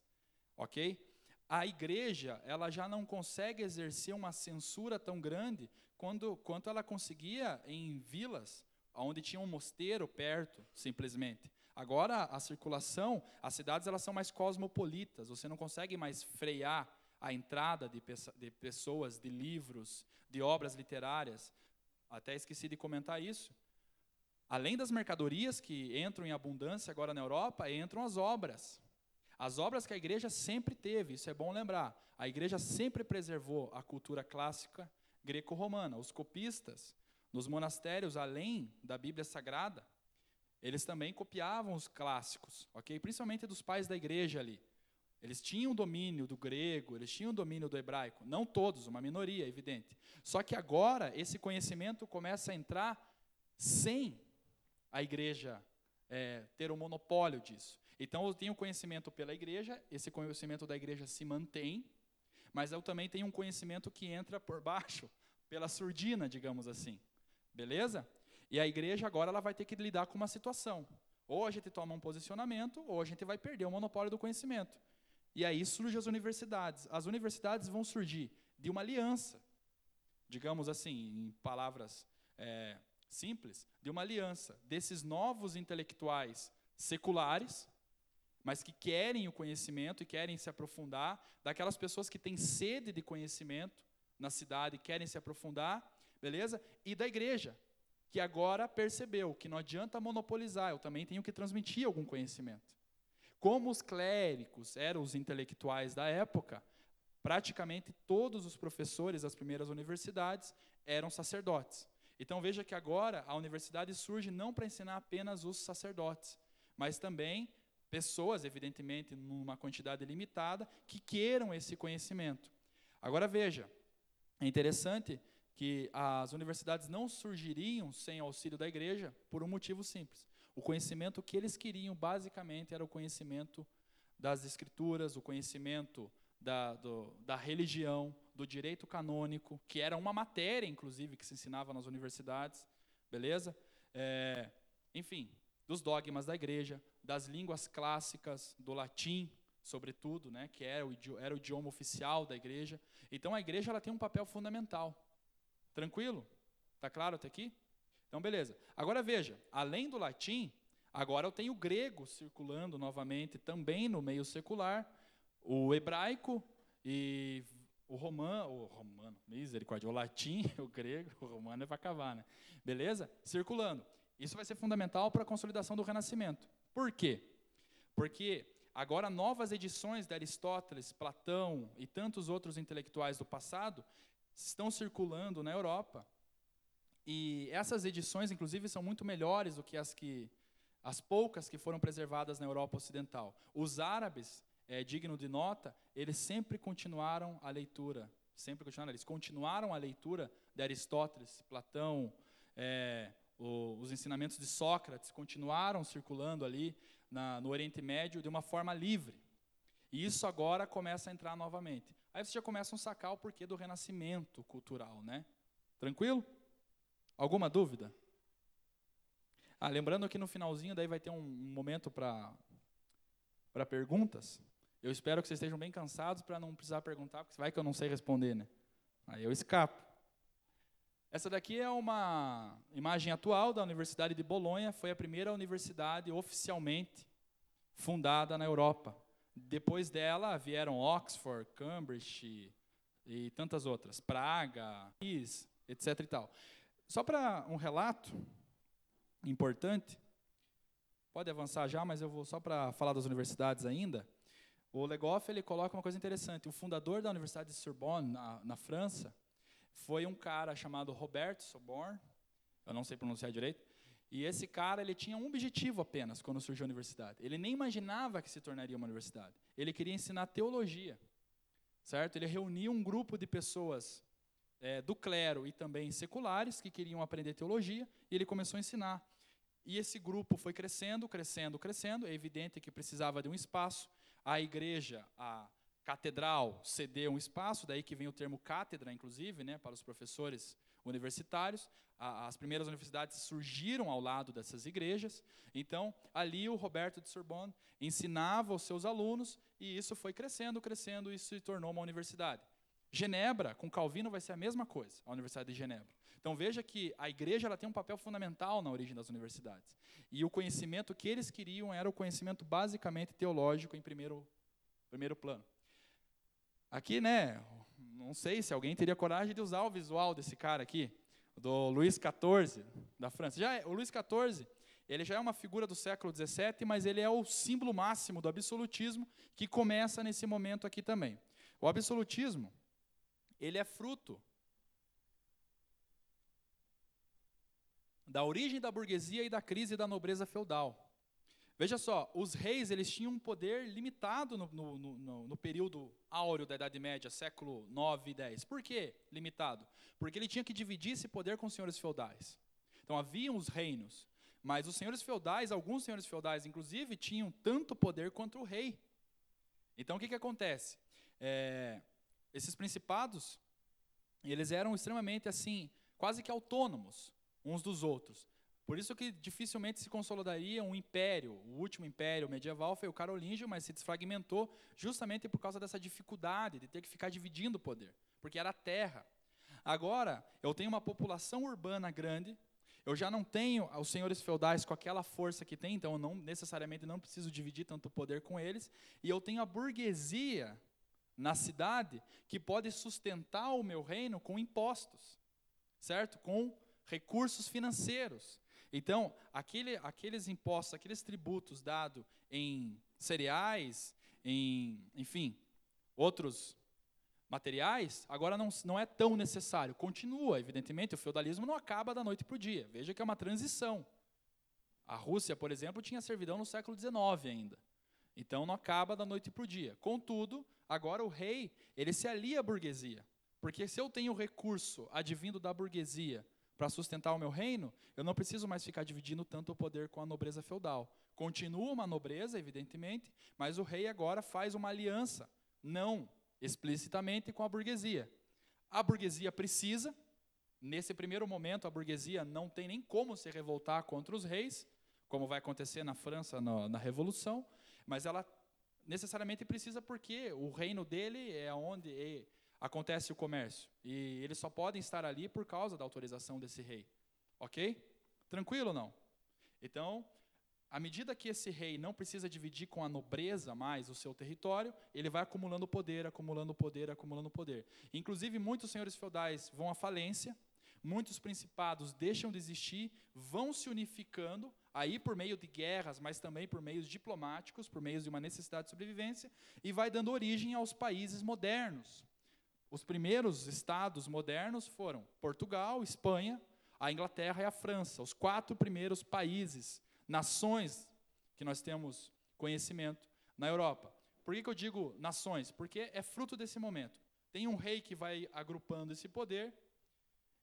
ok? A igreja ela já não consegue exercer uma censura tão grande quando, quanto ela conseguia em vilas, onde tinha um mosteiro perto, simplesmente. Agora a circulação, as cidades elas são mais cosmopolitas. Você não consegue mais frear a entrada de, de pessoas, de livros, de obras literárias. Até esqueci de comentar isso. Além das mercadorias que entram em abundância agora na Europa, entram as obras. As obras que a igreja sempre teve, isso é bom lembrar. A igreja sempre preservou a cultura clássica greco-romana. Os copistas, nos monastérios, além da Bíblia Sagrada, eles também copiavam os clássicos, ok? Principalmente dos pais da igreja ali. Eles tinham domínio do grego, eles tinham domínio do hebraico. Não todos, uma minoria, evidente. Só que agora esse conhecimento começa a entrar sem a igreja é, ter o um monopólio disso. Então eu tenho conhecimento pela igreja, esse conhecimento da igreja se mantém, mas eu também tenho um conhecimento que entra por baixo, pela surdina, digamos assim. Beleza? E a igreja agora ela vai ter que lidar com uma situação. Ou a gente toma um posicionamento, ou a gente vai perder o monopólio do conhecimento. E aí surgem as universidades. As universidades vão surgir de uma aliança, digamos assim, em palavras é, simples, de uma aliança desses novos intelectuais seculares, mas que querem o conhecimento e querem se aprofundar, daquelas pessoas que têm sede de conhecimento na cidade e querem se aprofundar, beleza? E da igreja, que agora percebeu que não adianta monopolizar, eu também tenho que transmitir algum conhecimento. Como os clérigos eram os intelectuais da época, praticamente todos os professores das primeiras universidades eram sacerdotes. Então veja que agora a universidade surge não para ensinar apenas os sacerdotes, mas também pessoas, evidentemente, numa quantidade limitada, que queiram esse conhecimento. Agora veja, é interessante que as universidades não surgiriam sem auxílio da igreja por um motivo simples. O conhecimento que eles queriam, basicamente, era o conhecimento das escrituras, o conhecimento da, do, da religião, do direito canônico, que era uma matéria, inclusive, que se ensinava nas universidades, beleza? É, enfim, dos dogmas da igreja, das línguas clássicas, do latim, sobretudo, né, que era o, era o idioma oficial da igreja. Então a igreja ela tem um papel fundamental. Tranquilo? Tá claro até aqui? Então beleza. Agora veja, além do latim, agora eu tenho o grego circulando novamente também no meio secular, o hebraico e o romano, o romano, misericórdia, o latim, o grego, o romano é para cavar, né? Beleza? Circulando. Isso vai ser fundamental para a consolidação do Renascimento. Por quê? Porque agora novas edições de Aristóteles, Platão e tantos outros intelectuais do passado estão circulando na Europa. E essas edições, inclusive, são muito melhores do que as que as poucas que foram preservadas na Europa Ocidental. Os árabes, é digno de nota, eles sempre continuaram a leitura, sempre continuaram, eles continuaram a leitura de Aristóteles, Platão, é, o, os ensinamentos de Sócrates continuaram circulando ali na, no Oriente Médio de uma forma livre. E isso agora começa a entrar novamente. Aí você já começa a sacar o porquê do renascimento cultural, né? Tranquilo? Alguma dúvida? Ah, lembrando que no finalzinho daí vai ter um, um momento para para perguntas. Eu espero que vocês estejam bem cansados para não precisar perguntar, porque vai que eu não sei responder, né? Aí eu escapo. Essa daqui é uma imagem atual da Universidade de Bolonha, foi a primeira universidade oficialmente fundada na Europa. Depois dela vieram Oxford, Cambridge e, tantas outras, Praga, Paris, etc. E tal. Só para um relato importante, pode avançar já, mas eu vou só para falar das universidades ainda. O Legoff ele coloca uma coisa interessante. O fundador da Universidade de Sorbonne, na, na França, foi um cara chamado Roberto Soborn, eu não sei pronunciar direito, e esse cara ele tinha um objetivo apenas quando surgiu a universidade. Ele nem imaginava que se tornaria uma universidade. Ele queria ensinar teologia, certo? Ele reuniu um grupo de pessoas é, do clero e também seculares que queriam aprender teologia e ele começou a ensinar. E esse grupo foi crescendo, crescendo, crescendo. É evidente que precisava de um espaço. A igreja, a catedral ceder um espaço, daí que vem o termo cátedra, inclusive, né, para os professores universitários. A, as primeiras universidades surgiram ao lado dessas igrejas. Então, ali o Roberto de Sorbonne ensinava os seus alunos e isso foi crescendo, crescendo e se tornou uma universidade. Genebra, com Calvino, vai ser a mesma coisa, a Universidade de Genebra. Então veja que a igreja ela tem um papel fundamental na origem das universidades. E o conhecimento que eles queriam era o conhecimento basicamente teológico em primeiro, primeiro plano. Aqui, né, não sei se alguém teria coragem de usar o visual desse cara aqui, do Luís XIV, da França. Já é, o Luís XIV, ele já é uma figura do século XVII, mas ele é o símbolo máximo do absolutismo que começa nesse momento aqui também. O absolutismo, ele é fruto da origem da burguesia e da crise da nobreza feudal. Veja só, os reis eles tinham um poder limitado no, no, no, no, período áureo da Idade Média, século 9 e 10. Por que limitado? Porque ele tinha que dividir esse poder com os senhores feudais. Então haviam os reinos, mas os senhores feudais, alguns senhores feudais inclusive, tinham tanto poder quanto o rei. Então o que, que acontece? É, esses principados, eles eram extremamente assim, quase que autônomos uns dos outros. Por isso que dificilmente se consolidaria um império. O último império medieval foi o carolíngio, mas se desfragmentou justamente por causa dessa dificuldade de ter que ficar dividindo o poder, porque era terra. Agora, eu tenho uma população urbana grande, Eu já não tenho os senhores feudais com aquela força que tem, então eu não necessariamente não preciso dividir tanto poder com eles, e eu tenho a burguesia na cidade que pode sustentar o meu reino com impostos, certo? Com recursos financeiros. Então, aquele, aqueles impostos, aqueles tributos dados em cereais, em, enfim, outros materiais, agora não, não é tão necessário. Continua, evidentemente, o feudalismo não acaba da noite para o dia. Veja que é uma transição. A Rússia, por exemplo, tinha servidão no século XIX ainda. Então não acaba da noite para o dia. Contudo, agora o rei, ele se alia à burguesia. Porque se eu tenho recurso advindo da burguesia para sustentar o meu reino, eu não preciso mais ficar dividindo tanto o poder com a nobreza feudal. Continua uma nobreza, evidentemente, mas o rei agora faz uma aliança, não explicitamente com a burguesia. A burguesia precisa, nesse primeiro momento, a burguesia não tem nem como se revoltar contra os reis, como vai acontecer na França na, na Revolução, mas ela necessariamente precisa porque o reino dele é onde acontece o comércio. E eles só podem estar ali por causa da autorização desse rei. Ok? Tranquilo ou não? Então, à medida que esse rei não precisa dividir com a nobreza mais o seu território, ele vai acumulando poder, acumulando poder, acumulando poder. Inclusive, muitos senhores feudais vão à falência, muitos principados deixam de existir, vão se unificando, aí por meio de guerras, mas também por meios diplomáticos, por meio de uma necessidade de sobrevivência, e vai dando origem aos países modernos. Os primeiros estados modernos foram Portugal, Espanha, a Inglaterra e a França, os quatro primeiros países, nações que nós temos conhecimento na Europa. Por que, que eu digo nações? Porque é fruto desse momento. Tem um rei que vai agrupando esse poder,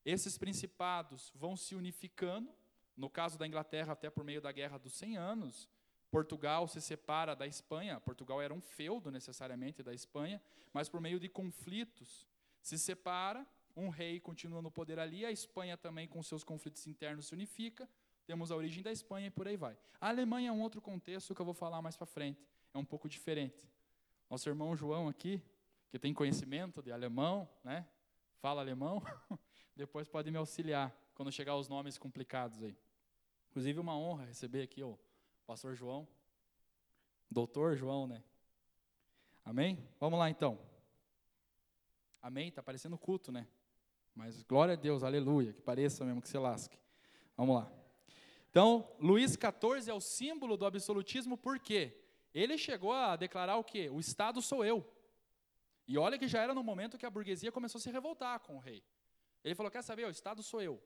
esses principados vão se unificando, no caso da Inglaterra, até por meio da Guerra dos 100 Anos, Portugal se separa da Espanha. Portugal era um feudo necessariamente da Espanha, mas por meio de conflitos se separa. Um rei continua no poder ali, a Espanha também, com seus conflitos internos, se unifica. Temos a origem da Espanha e por aí vai. A Alemanha é um outro contexto que eu vou falar mais para frente. É um pouco diferente. Nosso irmão João aqui, que tem conhecimento de alemão, né? Fala alemão, depois pode me auxiliar quando chegar os nomes complicados aí. Inclusive, uma honra receber aqui o pastor João, doutor João, né? Amém? Vamos lá então. Amém? Está parecendo culto, né? Mas glória a Deus, aleluia, que pareça mesmo que se lasque. Vamos lá. Então, Luís XIV é o símbolo do absolutismo, por quê? Ele chegou a declarar o quê? O Estado sou eu. E olha que já era no momento que a burguesia começou a se revoltar com o rei. Ele falou: quer saber, o Estado sou eu.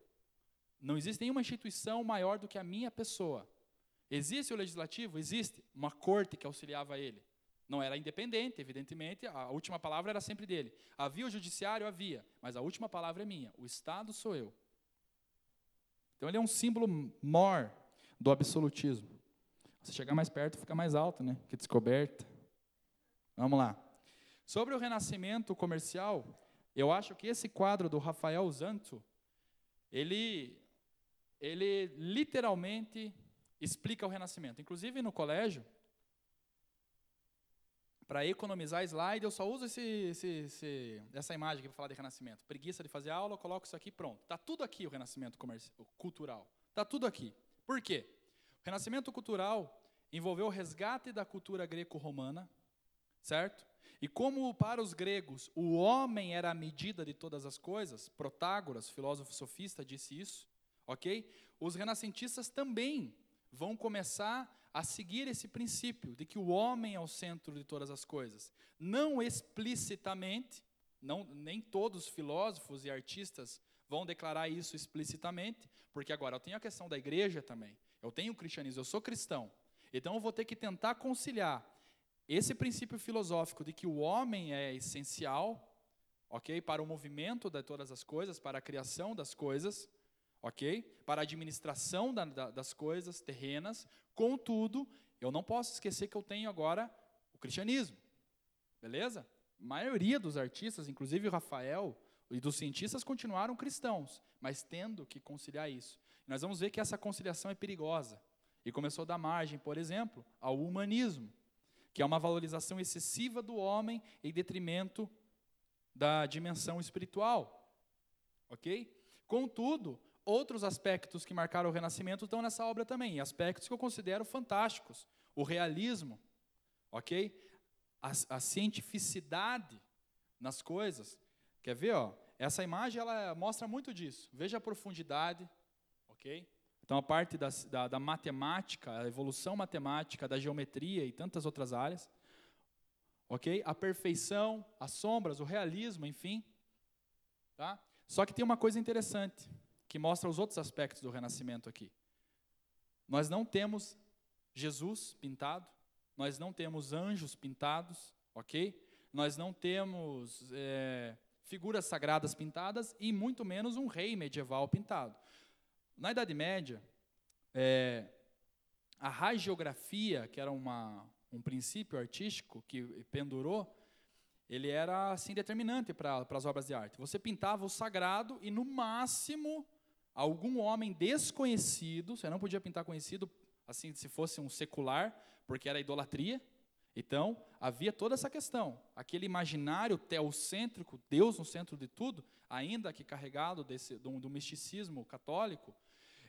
Não existe nenhuma instituição maior do que a minha pessoa. Existe o legislativo? Existe. Uma corte que auxiliava ele. Não era independente, evidentemente, a última palavra era sempre dele. Havia o judiciário? Havia. Mas a última palavra é minha. O Estado sou eu. Então ele é um símbolo maior do absolutismo. Se chegar mais perto, fica mais alto, né? Que descoberta. Vamos lá. Sobre o renascimento comercial, eu acho que esse quadro do Rafael Zanto, ele, ele literalmente explica o renascimento. Inclusive no colégio, para economizar slide, eu só uso esse, esse, esse, essa imagem aqui para falar de renascimento. Preguiça de fazer aula, eu coloco isso aqui pronto. Está tudo aqui o renascimento cultural. Está tudo aqui. Por quê? O renascimento cultural envolveu o resgate da cultura greco-romana, certo? E como para os gregos o homem era a medida de todas as coisas, Protágoras, filósofo sofista, disse isso, ok? Os renascentistas também vão começar a seguir esse princípio de que o homem é o centro de todas as coisas. Não explicitamente, não, nem todos os filósofos e artistas vão declarar isso explicitamente, porque agora eu tenho a questão da igreja também. Eu tenho o cristianismo, eu sou cristão. Então eu vou ter que tentar conciliar esse princípio filosófico de que o homem é essencial, ok, para o movimento de todas as coisas, para a criação das coisas, ok? Para a administração da, da, das coisas terrenas. Contudo, eu não posso esquecer que eu tenho agora o cristianismo, beleza? A maioria dos artistas, inclusive o Rafael e dos cientistas, continuaram cristãos, mas tendo que conciliar isso. Nós vamos ver que essa conciliação é perigosa. E começou a dar margem, por exemplo, ao humanismo, que é uma valorização excessiva do homem em detrimento da dimensão espiritual. Ok? Contudo, outros aspectos que marcaram o Renascimento estão nessa obra também, aspectos que eu considero fantásticos. O realismo, ok? A, a cientificidade nas coisas. Quer ver? Ó? Essa imagem ela mostra muito disso. Veja a profundidade, ok? Então, a parte da, da, da matemática, a evolução matemática, da geometria e tantas outras áreas. Ok? A perfeição, as sombras, o realismo, enfim. Tá? Só que tem uma coisa interessante, que mostra os outros aspectos do Renascimento aqui. Nós não temos Jesus pintado, nós não temos anjos pintados, ok? Nós não temos é, figuras sagradas pintadas e muito menos um rei medieval pintado. Na Idade Média, é, a ragiografia, que era uma, um princípio artístico que pendurou, ele era assim determinante para as obras de arte. Você pintava o sagrado e no máximo algum homem desconhecido, você não podia pintar conhecido assim se fosse um secular, porque era idolatria. Então, havia toda essa questão. Aquele imaginário teocêntrico, Deus no centro de tudo, ainda que carregado desse, do, do misticismo católico,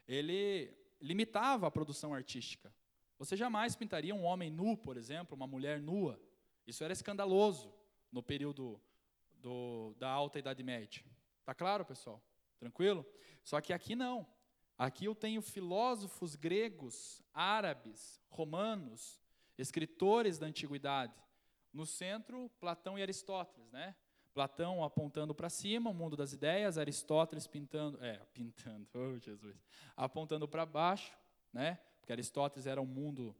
ele limitava a produção artística. Você jamais pintaria um homem nu, por exemplo, uma mulher nua. Isso era escandaloso no período do, da Alta Idade Média. Tá claro, pessoal? Tranquilo? Só que aqui não. Aqui eu tenho filósofos gregos, árabes, romanos, escritores da antiguidade. No centro, Platão e Aristóteles, né? Platão apontando para cima, o mundo das ideias, Aristóteles pintando, é, pintando, oh Jesus, apontando para baixo, né? Porque Aristóteles era o mundo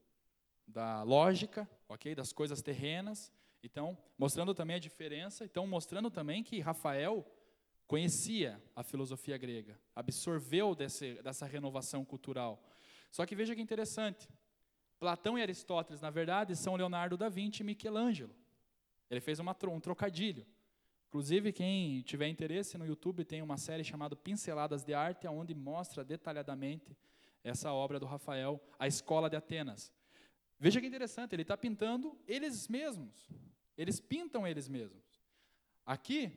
da lógica, ok, das coisas terrenas. Então, mostrando também a diferença. Então, mostrando também que Rafael conhecia a filosofia grega, absorveu desse, dessa renovação cultural. Só que veja que interessante. Platão e Aristóteles, na verdade, são Leonardo da Vinci e Michelangelo. Ele fez uma, um trocadilho. Inclusive, quem tiver interesse no YouTube tem uma série chamada Pinceladas de Arte, onde mostra detalhadamente essa obra do Rafael, A Escola de Atenas. Veja que interessante, ele está pintando eles mesmos. Eles pintam eles mesmos. Aqui,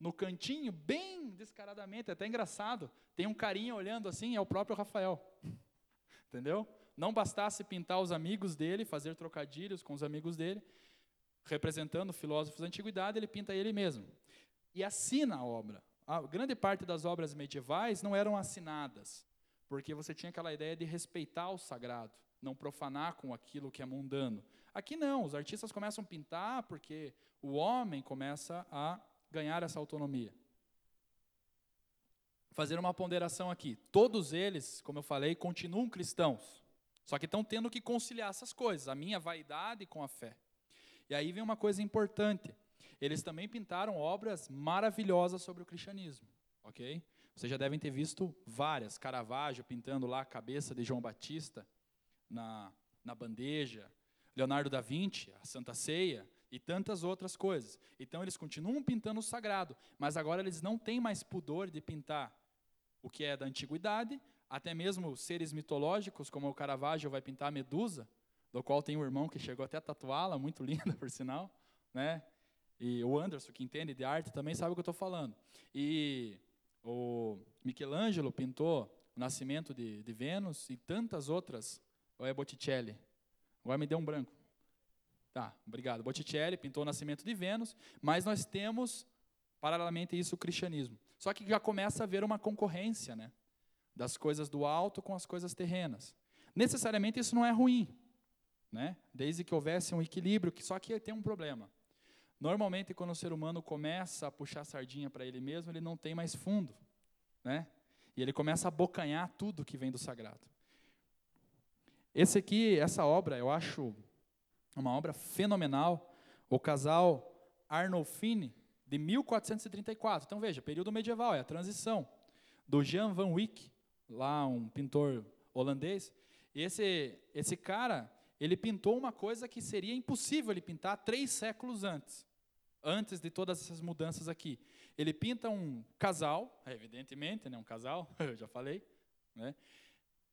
no cantinho, bem descaradamente, até engraçado, tem um carinha olhando assim, é o próprio Rafael. Entendeu? Não bastasse pintar os amigos dele, fazer trocadilhos com os amigos dele, representando filósofos da antiguidade, ele pinta ele mesmo. E assina a obra. A grande parte das obras medievais não eram assinadas, porque você tinha aquela ideia de respeitar o sagrado, não profanar com aquilo que é mundano. Aqui não, os artistas começam a pintar porque o homem começa a ganhar essa autonomia. Fazer uma ponderação aqui. Todos eles, como eu falei, continuam cristãos. Só que estão tendo que conciliar essas coisas, a minha vaidade com a fé. E aí vem uma coisa importante. Eles também pintaram obras maravilhosas sobre o cristianismo, ok? Vocês já devem ter visto várias. Caravaggio pintando lá a cabeça de João Batista na, na bandeja. Leonardo da Vinci, a Santa Ceia e tantas outras coisas. Então eles continuam pintando o sagrado, mas agora eles não têm mais pudor de pintar o que é da antiguidade, até mesmo seres mitológicos, como o Caravaggio vai pintar a Medusa, do qual tem um irmão que chegou até a tatuá-la, muito linda, por sinal, né? E o Anderson, que entende de arte, também sabe o que eu estou falando. E o Michelangelo pintou o nascimento de, de Vênus e tantas outras. Ou é Botticelli? Agora me deu um branco. Tá, obrigado. Botticelli pintou o nascimento de Vênus, mas nós temos, paralelamente isso, o cristianismo. Só que já começa a haver uma concorrência, né? Das coisas do alto com as coisas terrenas. Necessariamente isso não é ruim né? Desde que houvesse um equilíbrio, que só que tem um problema. Normalmente, quando o ser humano começa a puxar sardinha para ele mesmo, ele não tem mais fundo, né? E ele começa a abocanhar tudo que vem do sagrado. Esse aqui, essa obra, eu acho uma obra fenomenal. O casal Arnolfini, de 1434. Então veja, período medieval, é a transição do Jan van Wyck, lá um pintor holandês. Esse esse cara, ele pintou uma coisa que seria impossível ele pintar três séculos antes, antes de todas essas mudanças aqui. Ele pinta um casal, evidentemente, né, um casal, eu já falei, né,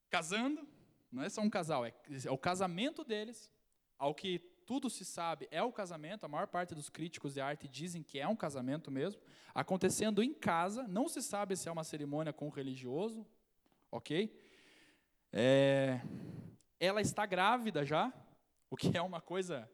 casando, não é só um casal, é, é o casamento deles, ao que tudo se sabe é o casamento, a maior parte dos críticos de arte dizem que é um casamento mesmo, acontecendo em casa, não se sabe se é uma cerimônia com o religioso, ok? É, ela está grávida já, o que é uma coisa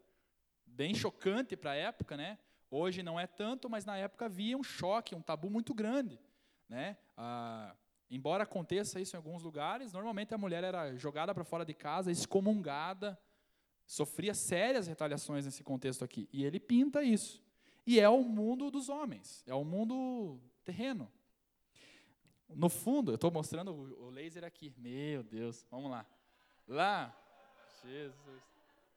bem chocante para a época, né? Hoje não é tanto, mas na época havia um choque, um tabu muito grande, né? Ah, embora aconteça isso em alguns lugares, normalmente a mulher era jogada para fora de casa, excomungada, sofria sérias retaliações nesse contexto aqui. E ele pinta isso. E é o mundo dos homens, é o mundo terreno. No fundo, eu estou mostrando o laser aqui. Meu Deus, vamos lá. Lá, Jesus.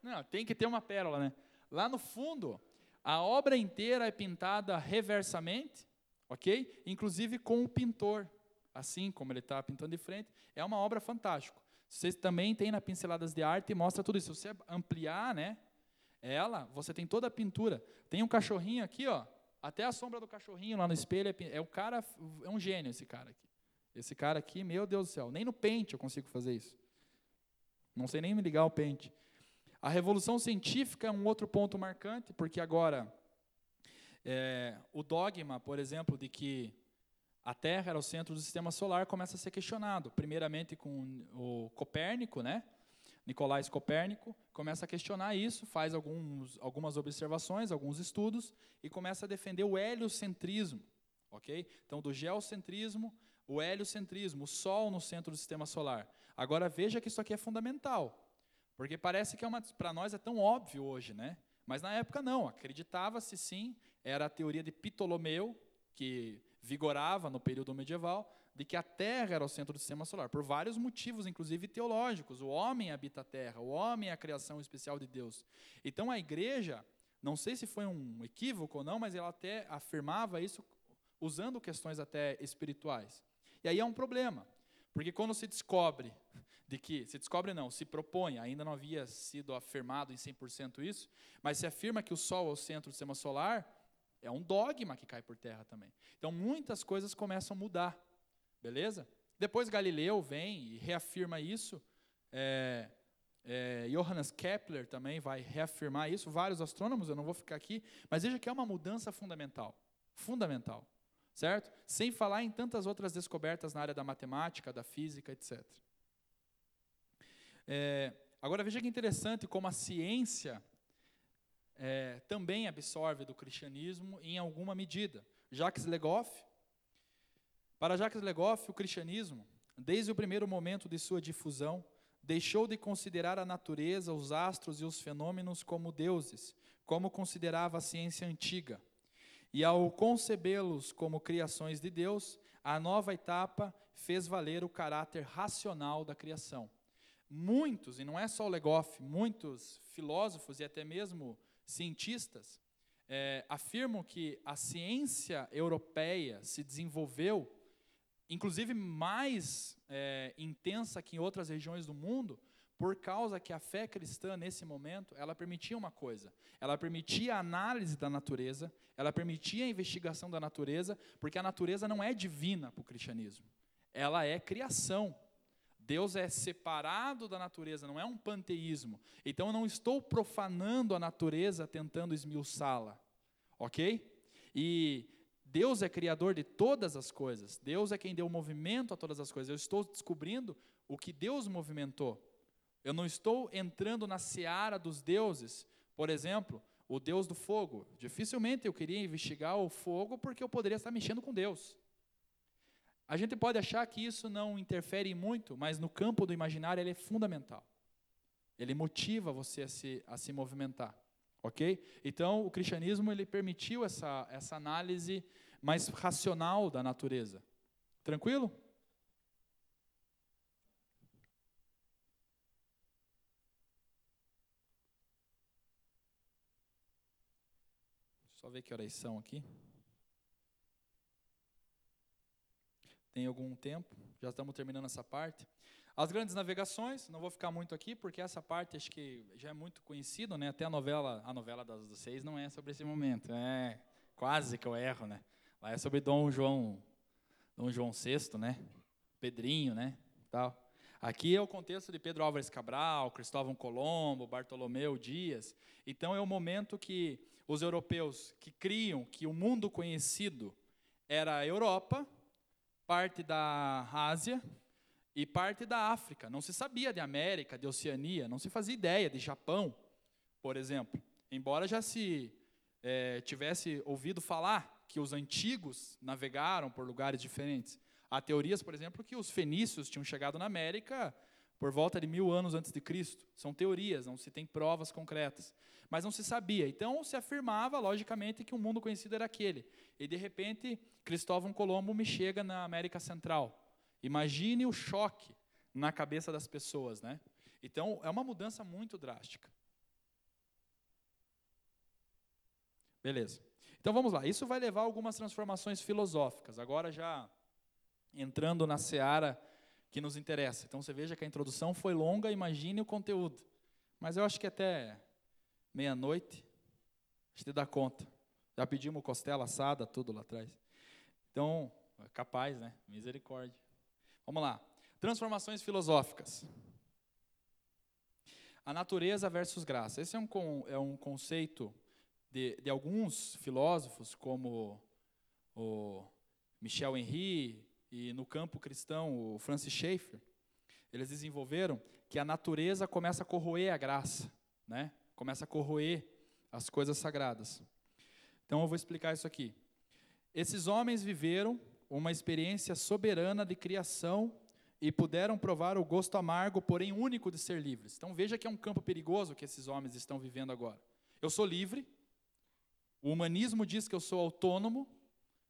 Não, tem que ter uma pérola, né? Lá no fundo, a obra inteira é pintada reversamente, ok? Inclusive com o pintor, assim como ele está pintando de frente. É uma obra fantástica. Vocês também tem na Pinceladas de Arte e mostra tudo isso. Se você ampliar, né, ela, você tem toda a pintura. Tem um cachorrinho aqui, ó, até a sombra do cachorrinho lá no espelho é, é o cara, é um gênio esse cara aqui. Esse cara aqui, meu Deus do céu, nem no pente eu consigo fazer isso. Não sei nem me ligar ao pente. A revolução científica é um outro ponto marcante, porque agora é, o dogma, por exemplo, de que a Terra era o centro do sistema solar começa a ser questionado. Primeiramente com o Copérnico, né? Nicolás Copérnico começa a questionar isso, faz alguns, algumas observações, alguns estudos e começa a defender o heliocentrismo, ok? Então, do geocentrismo, o heliocentrismo, o Sol no centro do sistema solar. Agora veja que isso aqui é fundamental, porque parece que é para nós é tão óbvio hoje, né? Mas na época não, acreditava-se sim, era a teoria de Ptolomeu que vigorava no período medieval, de que a Terra era o centro do sistema solar, por vários motivos, inclusive teológicos. O homem habita a Terra, o homem é a criação especial de Deus. Então a igreja, não sei se foi um equívoco ou não, mas ela até afirmava isso usando questões até espirituais. E aí é um problema, porque quando se descobre de que, se descobre não, se propõe, ainda não havia sido afirmado em 100% isso, mas se afirma que o Sol é o centro do sistema solar, é um dogma que cai por terra também. Então muitas coisas começam a mudar, beleza? Depois Galileu vem e reafirma isso. É, é, Johannes Kepler também vai reafirmar isso. Vários astrônomos, eu não vou ficar aqui, mas veja que é uma mudança fundamental, fundamental, certo? Sem falar em tantas outras descobertas na área da matemática, da física, etc. É, agora veja que interessante como a ciência é, também absorve do cristianismo em alguma medida. Jacques Legoff, para Jacques Legoff, o cristianismo, desde o primeiro momento de sua difusão, deixou de considerar a natureza, os astros e os fenômenos como deuses, como considerava a ciência antiga. E ao concebê-los como criações de Deus, a nova etapa fez valer o caráter racional da criação. Muitos, e não é só o Legoff, muitos filósofos e até mesmo cientistas é, afirmam que a ciência europeia se desenvolveu, inclusive mais é, intensa que em outras regiões do mundo, por causa que a fé cristã nesse momento ela permitia uma coisa, ela permitia a análise da natureza, ela permitia a investigação da natureza, porque a natureza não é divina para o cristianismo, ela é criação. Deus é separado da natureza, não é um panteísmo. Então eu não estou profanando a natureza tentando esmiuçá-la. Ok? E Deus é criador de todas as coisas. Deus é quem deu movimento a todas as coisas. Eu estou descobrindo o que Deus movimentou. Eu não estou entrando na seara dos deuses. Por exemplo, o Deus do fogo. Dificilmente eu queria investigar o fogo porque eu poderia estar mexendo com Deus. A gente pode achar que isso não interfere muito, mas no campo do imaginário ele é fundamental. Ele motiva você a se, a se movimentar, ok? Então, o cristianismo ele permitiu essa, essa análise mais racional da natureza. Tranquilo? Só ver que horas são aqui. Tem algum tempo, já estamos terminando essa parte. As grandes navegações, não vou ficar muito aqui, porque essa parte acho que já é muito conhecido, né? Até a novela, a novela das seis não é sobre esse momento, é quase que eu erro, né? Lá é sobre Dom João, Dom João VI, né? Pedrinho, né? Tal. Aqui é o contexto de Pedro Álvares Cabral, Cristóvão Colombo, Bartolomeu Dias. Então é o momento que os europeus que criam que o mundo conhecido era a Europa, parte da Ásia e parte da África. Não se sabia de América, de Oceania, não se fazia ideia de Japão, por exemplo. Embora já se é, tivesse ouvido falar que os antigos navegaram por lugares diferentes. Há teorias, por exemplo, que os fenícios tinham chegado na América por volta de mil anos antes de Cristo. São teorias, não se tem provas concretas. Mas não se sabia. Então se afirmava, logicamente, que o mundo conhecido era aquele. E de repente, Cristóvão Colombo me chega na América Central. Imagine o choque na cabeça das pessoas, né? Então é uma mudança muito drástica. Beleza. Então vamos lá. Isso vai levar a algumas transformações filosóficas. Agora já entrando na seara que nos interessa. Então você veja que a introdução foi longa, imagine o conteúdo. Mas eu acho que até meia-noite a gente dá conta. Já pedimos costela assada, tudo lá atrás. Então, é capaz, né? Misericórdia. Vamos lá. Transformações filosóficas. A natureza versus graça. Esse é um, é um conceito de, de alguns filósofos, como o Michel Henry, e no campo cristão, o Francis Schaeffer, eles desenvolveram que a natureza começa a corroer a graça, né? começa a corroer as coisas sagradas. Então eu vou explicar isso aqui. Esses homens viveram uma experiência soberana de criação e puderam provar o gosto amargo, porém único de ser livres. Então veja que é um campo perigoso que esses homens estão vivendo agora. Eu sou livre, o humanismo diz que eu sou autônomo,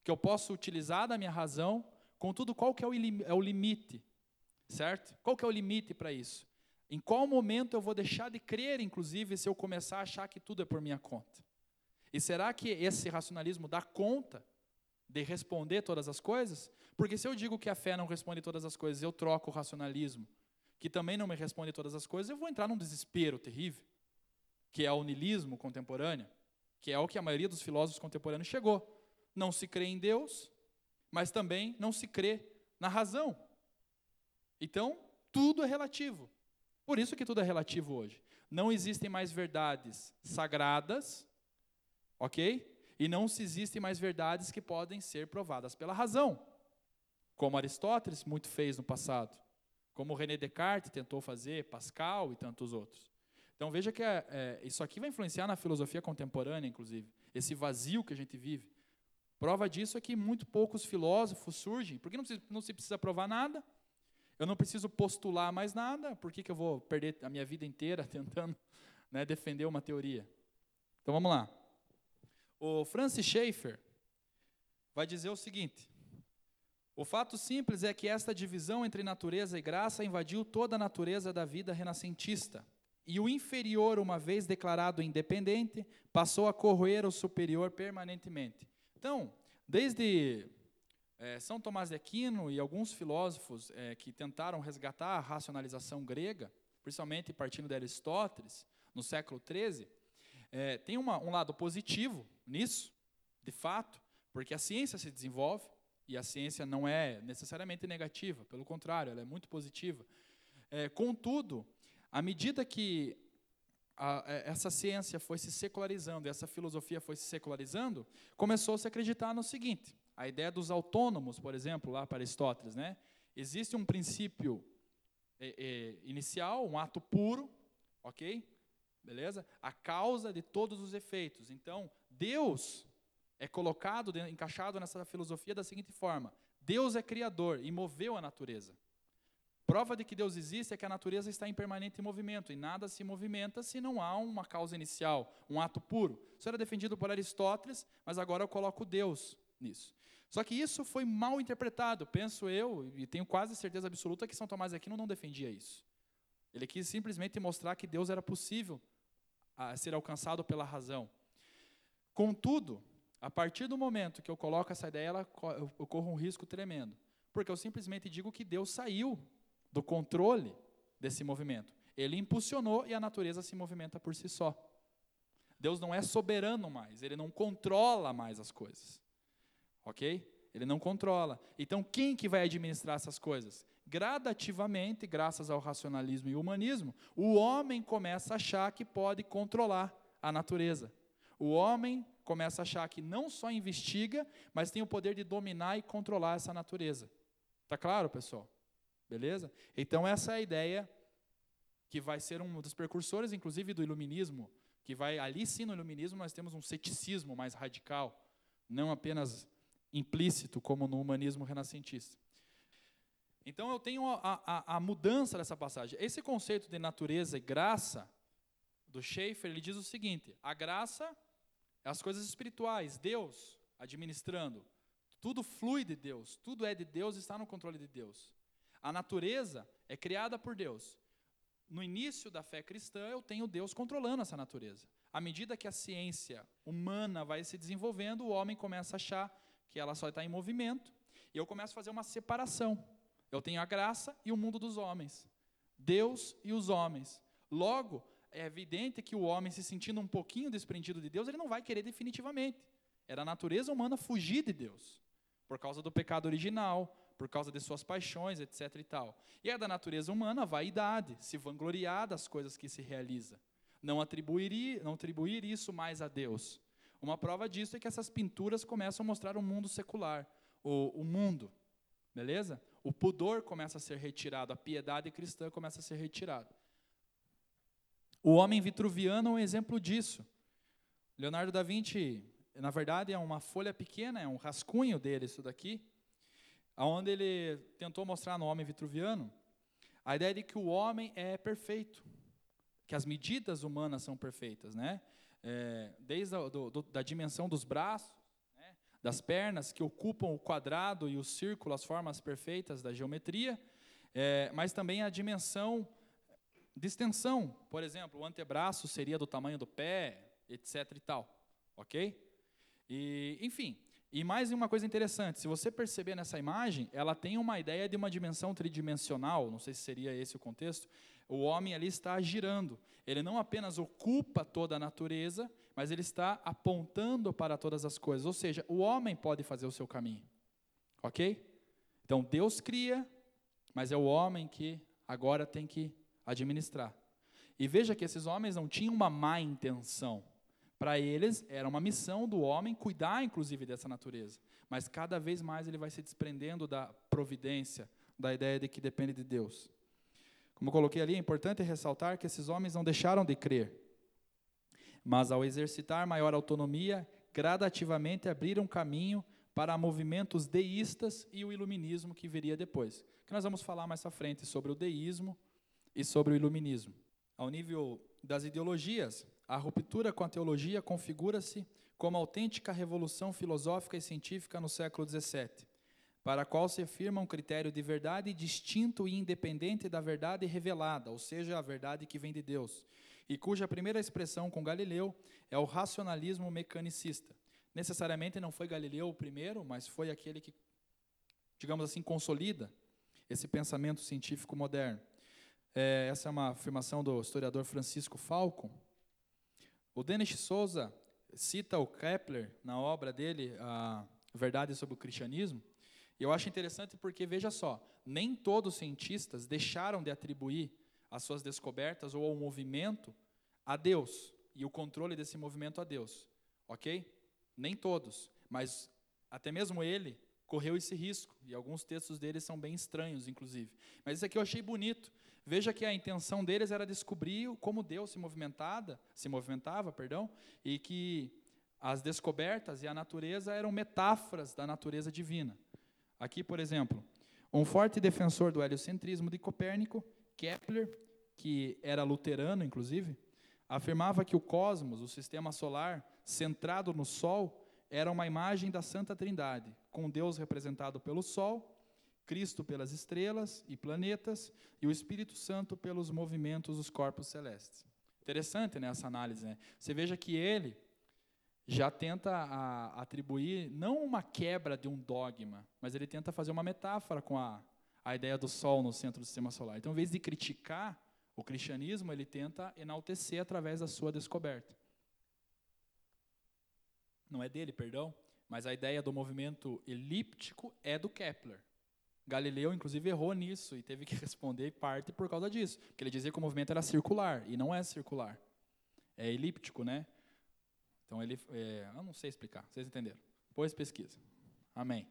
que eu posso utilizar da minha razão, Contudo, qual que é o, é o limite? Certo? Qual que é o limite para isso? Em qual momento eu vou deixar de crer, inclusive, se eu começar a achar que tudo é por minha conta? E será que esse racionalismo dá conta de responder todas as coisas? Porque se eu digo que a fé não responde todas as coisas, eu troco o racionalismo, que também não me responde todas as coisas, eu vou entrar num desespero terrível, que é o niilismo contemporâneo, que é o que a maioria dos filósofos contemporâneos chegou. Não se crê em Deus, mas também não se crê na razão. Então, tudo é relativo. Por isso que tudo é relativo hoje. Não existem mais verdades sagradas, ok? E não se existem mais verdades que podem ser provadas pela razão, como Aristóteles muito fez no passado, como René Descartes tentou fazer, Pascal e tantos outros. Então veja que é, é, isso aqui vai influenciar na filosofia contemporânea, inclusive, esse vazio que a gente vive. Prova disso é que muito poucos filósofos surgem, porque não se, não se precisa provar nada, eu não preciso postular mais nada, por que, que eu vou perder a minha vida inteira tentando né, defender uma teoria? Então vamos lá. O Francis Schaeffer vai dizer o seguinte: o fato simples é que esta divisão entre natureza e graça invadiu toda a natureza da vida renascentista. E o inferior, uma vez declarado independente, passou a corroer o superior permanentemente. Então, desde é, São Tomás de Aquino e alguns filósofos é, que tentaram resgatar a racionalização grega, principalmente partindo de Aristóteles, no século XIII, é, tem uma, um lado positivo nisso, de fato, porque a ciência se desenvolve, e a ciência não é necessariamente negativa, pelo contrário, ela é muito positiva. Contudo, à medida que a, é, essa ciência foi se secularizando, essa filosofia foi se secularizando, começou a se acreditar no seguinte: a ideia dos autônomos, por exemplo, lá para Aristóteles, né? Existe um princípio é, é, inicial, um ato puro, ok? Beleza? A causa de todos os efeitos. Então, Deus é colocado, encaixado nessa filosofia da seguinte forma: Deus é criador e moveu a natureza. Prova de que Deus existe é que a natureza está em permanente movimento e nada se movimenta se não há uma causa inicial, um ato puro. Isso era defendido por Aristóteles, mas agora eu coloco Deus nisso. Só que isso foi mal interpretado, penso eu, e tenho quase certeza absoluta que São Tomás de Aquino não defendia isso. Ele quis simplesmente mostrar que Deus era possível a ser alcançado pela razão. Contudo, a partir do momento que eu coloco essa ideia, ela, eu corro um risco tremendo. Porque eu simplesmente digo que Deus saiu do controle desse movimento. Ele impulsionou e a natureza se movimenta por si só. Deus não é soberano mais, ele não controla mais as coisas. OK? Ele não controla. Então quem que vai administrar essas coisas? gradativamente, graças ao racionalismo e humanismo, o homem começa a achar que pode controlar a natureza. O homem começa a achar que não só investiga, mas tem o poder de dominar e controlar essa natureza. Tá claro, pessoal? Beleza? Então essa é a ideia que vai ser um dos precursores, inclusive, do iluminismo, que vai ali sim no iluminismo nós temos um ceticismo mais radical, não apenas implícito como no humanismo renascentista. Então eu tenho a, a, a mudança dessa passagem. Esse conceito de natureza e graça do Schaeffer, ele diz o seguinte: a graça é as coisas espirituais, Deus administrando. Tudo flui de Deus, tudo é de Deus, está no controle de Deus. A natureza é criada por Deus. No início da fé cristã, eu tenho Deus controlando essa natureza. À medida que a ciência humana vai se desenvolvendo, o homem começa a achar que ela só está em movimento, e eu começo a fazer uma separação. Eu tenho a graça e o mundo dos homens, Deus e os homens. Logo, é evidente que o homem, se sentindo um pouquinho desprendido de Deus, ele não vai querer definitivamente. Era a natureza humana fugir de Deus, por causa do pecado original, por causa de suas paixões, etc. e tal. E é da natureza humana a vaidade, se vangloriar das coisas que se realiza. Não atribuir, não atribuir isso mais a Deus. Uma prova disso é que essas pinturas começam a mostrar o um mundo secular, o, o mundo, beleza? O pudor começa a ser retirado, a piedade cristã começa a ser retirada. O homem vitruviano é um exemplo disso. Leonardo da Vinci, na verdade, é uma folha pequena, é um rascunho dele, isso daqui, onde ele tentou mostrar no homem vitruviano a ideia de que o homem é perfeito, que as medidas humanas são perfeitas, né? É, desde a do, do, da dimensão dos braços, né? das pernas, que ocupam o quadrado e o círculo, as formas perfeitas da geometria, é, mas também a dimensão Distensão, por exemplo, o antebraço seria do tamanho do pé, etc e tal, ok? E, enfim, e mais uma coisa interessante, se você perceber nessa imagem, ela tem uma ideia de uma dimensão tridimensional, não sei se seria esse o contexto, o homem ali está girando, ele não apenas ocupa toda a natureza, mas ele está apontando para todas as coisas, ou seja, o homem pode fazer o seu caminho, ok? Então Deus cria, mas é o homem que agora tem que administrar. E veja que esses homens não tinham uma má intenção. Para eles, era uma missão do homem cuidar, inclusive, dessa natureza. Mas cada vez mais ele vai se desprendendo da providência, da ideia de que depende de Deus. Como eu coloquei ali, é importante ressaltar que esses homens não deixaram de crer. Mas, ao exercitar maior autonomia, gradativamente abriram caminho para movimentos deístas e o iluminismo que viria depois. Que nós vamos falar mais à frente sobre o deísmo e sobre o iluminismo. Ao nível das ideologias, a ruptura com a teologia configura-se como autêntica revolução filosófica e científica no século XVII, para a qual se afirma um critério de verdade distinto e independente da verdade revelada, ou seja, a verdade que vem de Deus, e cuja primeira expressão com Galileu é o racionalismo mecanicista. Necessariamente não foi Galileu o primeiro, mas foi aquele que, digamos assim, consolida esse pensamento científico moderno. É, essa é uma afirmação do historiador Francisco Falcon. O Denis Souza cita o Kepler na obra dele, A Verdade sobre o Cristianismo. E eu acho interessante porque, veja só, nem todos os cientistas deixaram de atribuir as suas descobertas ou ao movimento a Deus e o controle desse movimento a Deus. Ok? Nem todos, mas até mesmo ele correu esse risco, e alguns textos dele são bem estranhos, inclusive. Mas isso aqui eu achei bonito, Veja que a intenção deles era descobrir como Deus se movimentada, se movimentava, perdão, e que as descobertas e a natureza eram metáforas da natureza divina. Aqui, por exemplo, um forte defensor do heliocentrismo de Copérnico, Kepler, que era luterano, inclusive, afirmava que o cosmos, o sistema solar, centrado no Sol, era uma imagem da Santa Trindade, com Deus representado pelo Sol Cristo pelas estrelas e planetas e o Espírito Santo pelos movimentos dos corpos celestes. Interessante né, essa análise. Né? Você veja que ele já tenta a, atribuir não uma quebra de um dogma, mas ele tenta fazer uma metáfora com a, a ideia do Sol no centro do sistema solar. Então, em vez de criticar o cristianismo, ele tenta enaltecer através da sua descoberta. Não é dele, perdão, mas a ideia do movimento elíptico é do Kepler. Galileu, inclusive, errou nisso e teve que responder parte por causa disso. Porque ele dizia que o movimento era circular, e não é circular. É elíptico, né? Então, ele. É, eu não sei explicar, vocês entenderam. Depois pesquisa. Amém.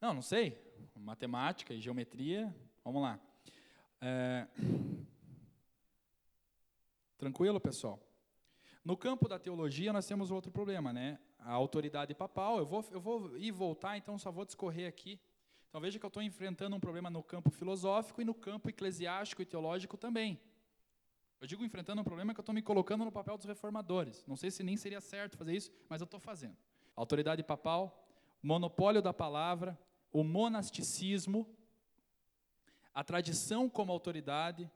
Não, não sei. Matemática e geometria. Vamos lá. É... Tranquilo, pessoal? No campo da teologia, nós temos outro problema, né? A autoridade papal. Eu vou, eu vou ir voltar, então só vou discorrer aqui. Então veja que eu estou enfrentando um problema no campo filosófico e no campo eclesiástico e teológico também. Eu digo enfrentando um problema que eu estou me colocando no papel dos reformadores. Não sei se nem seria certo fazer isso, mas eu estou fazendo. Autoridade papal, monopólio da palavra, o monasticismo, a tradição como autoridade,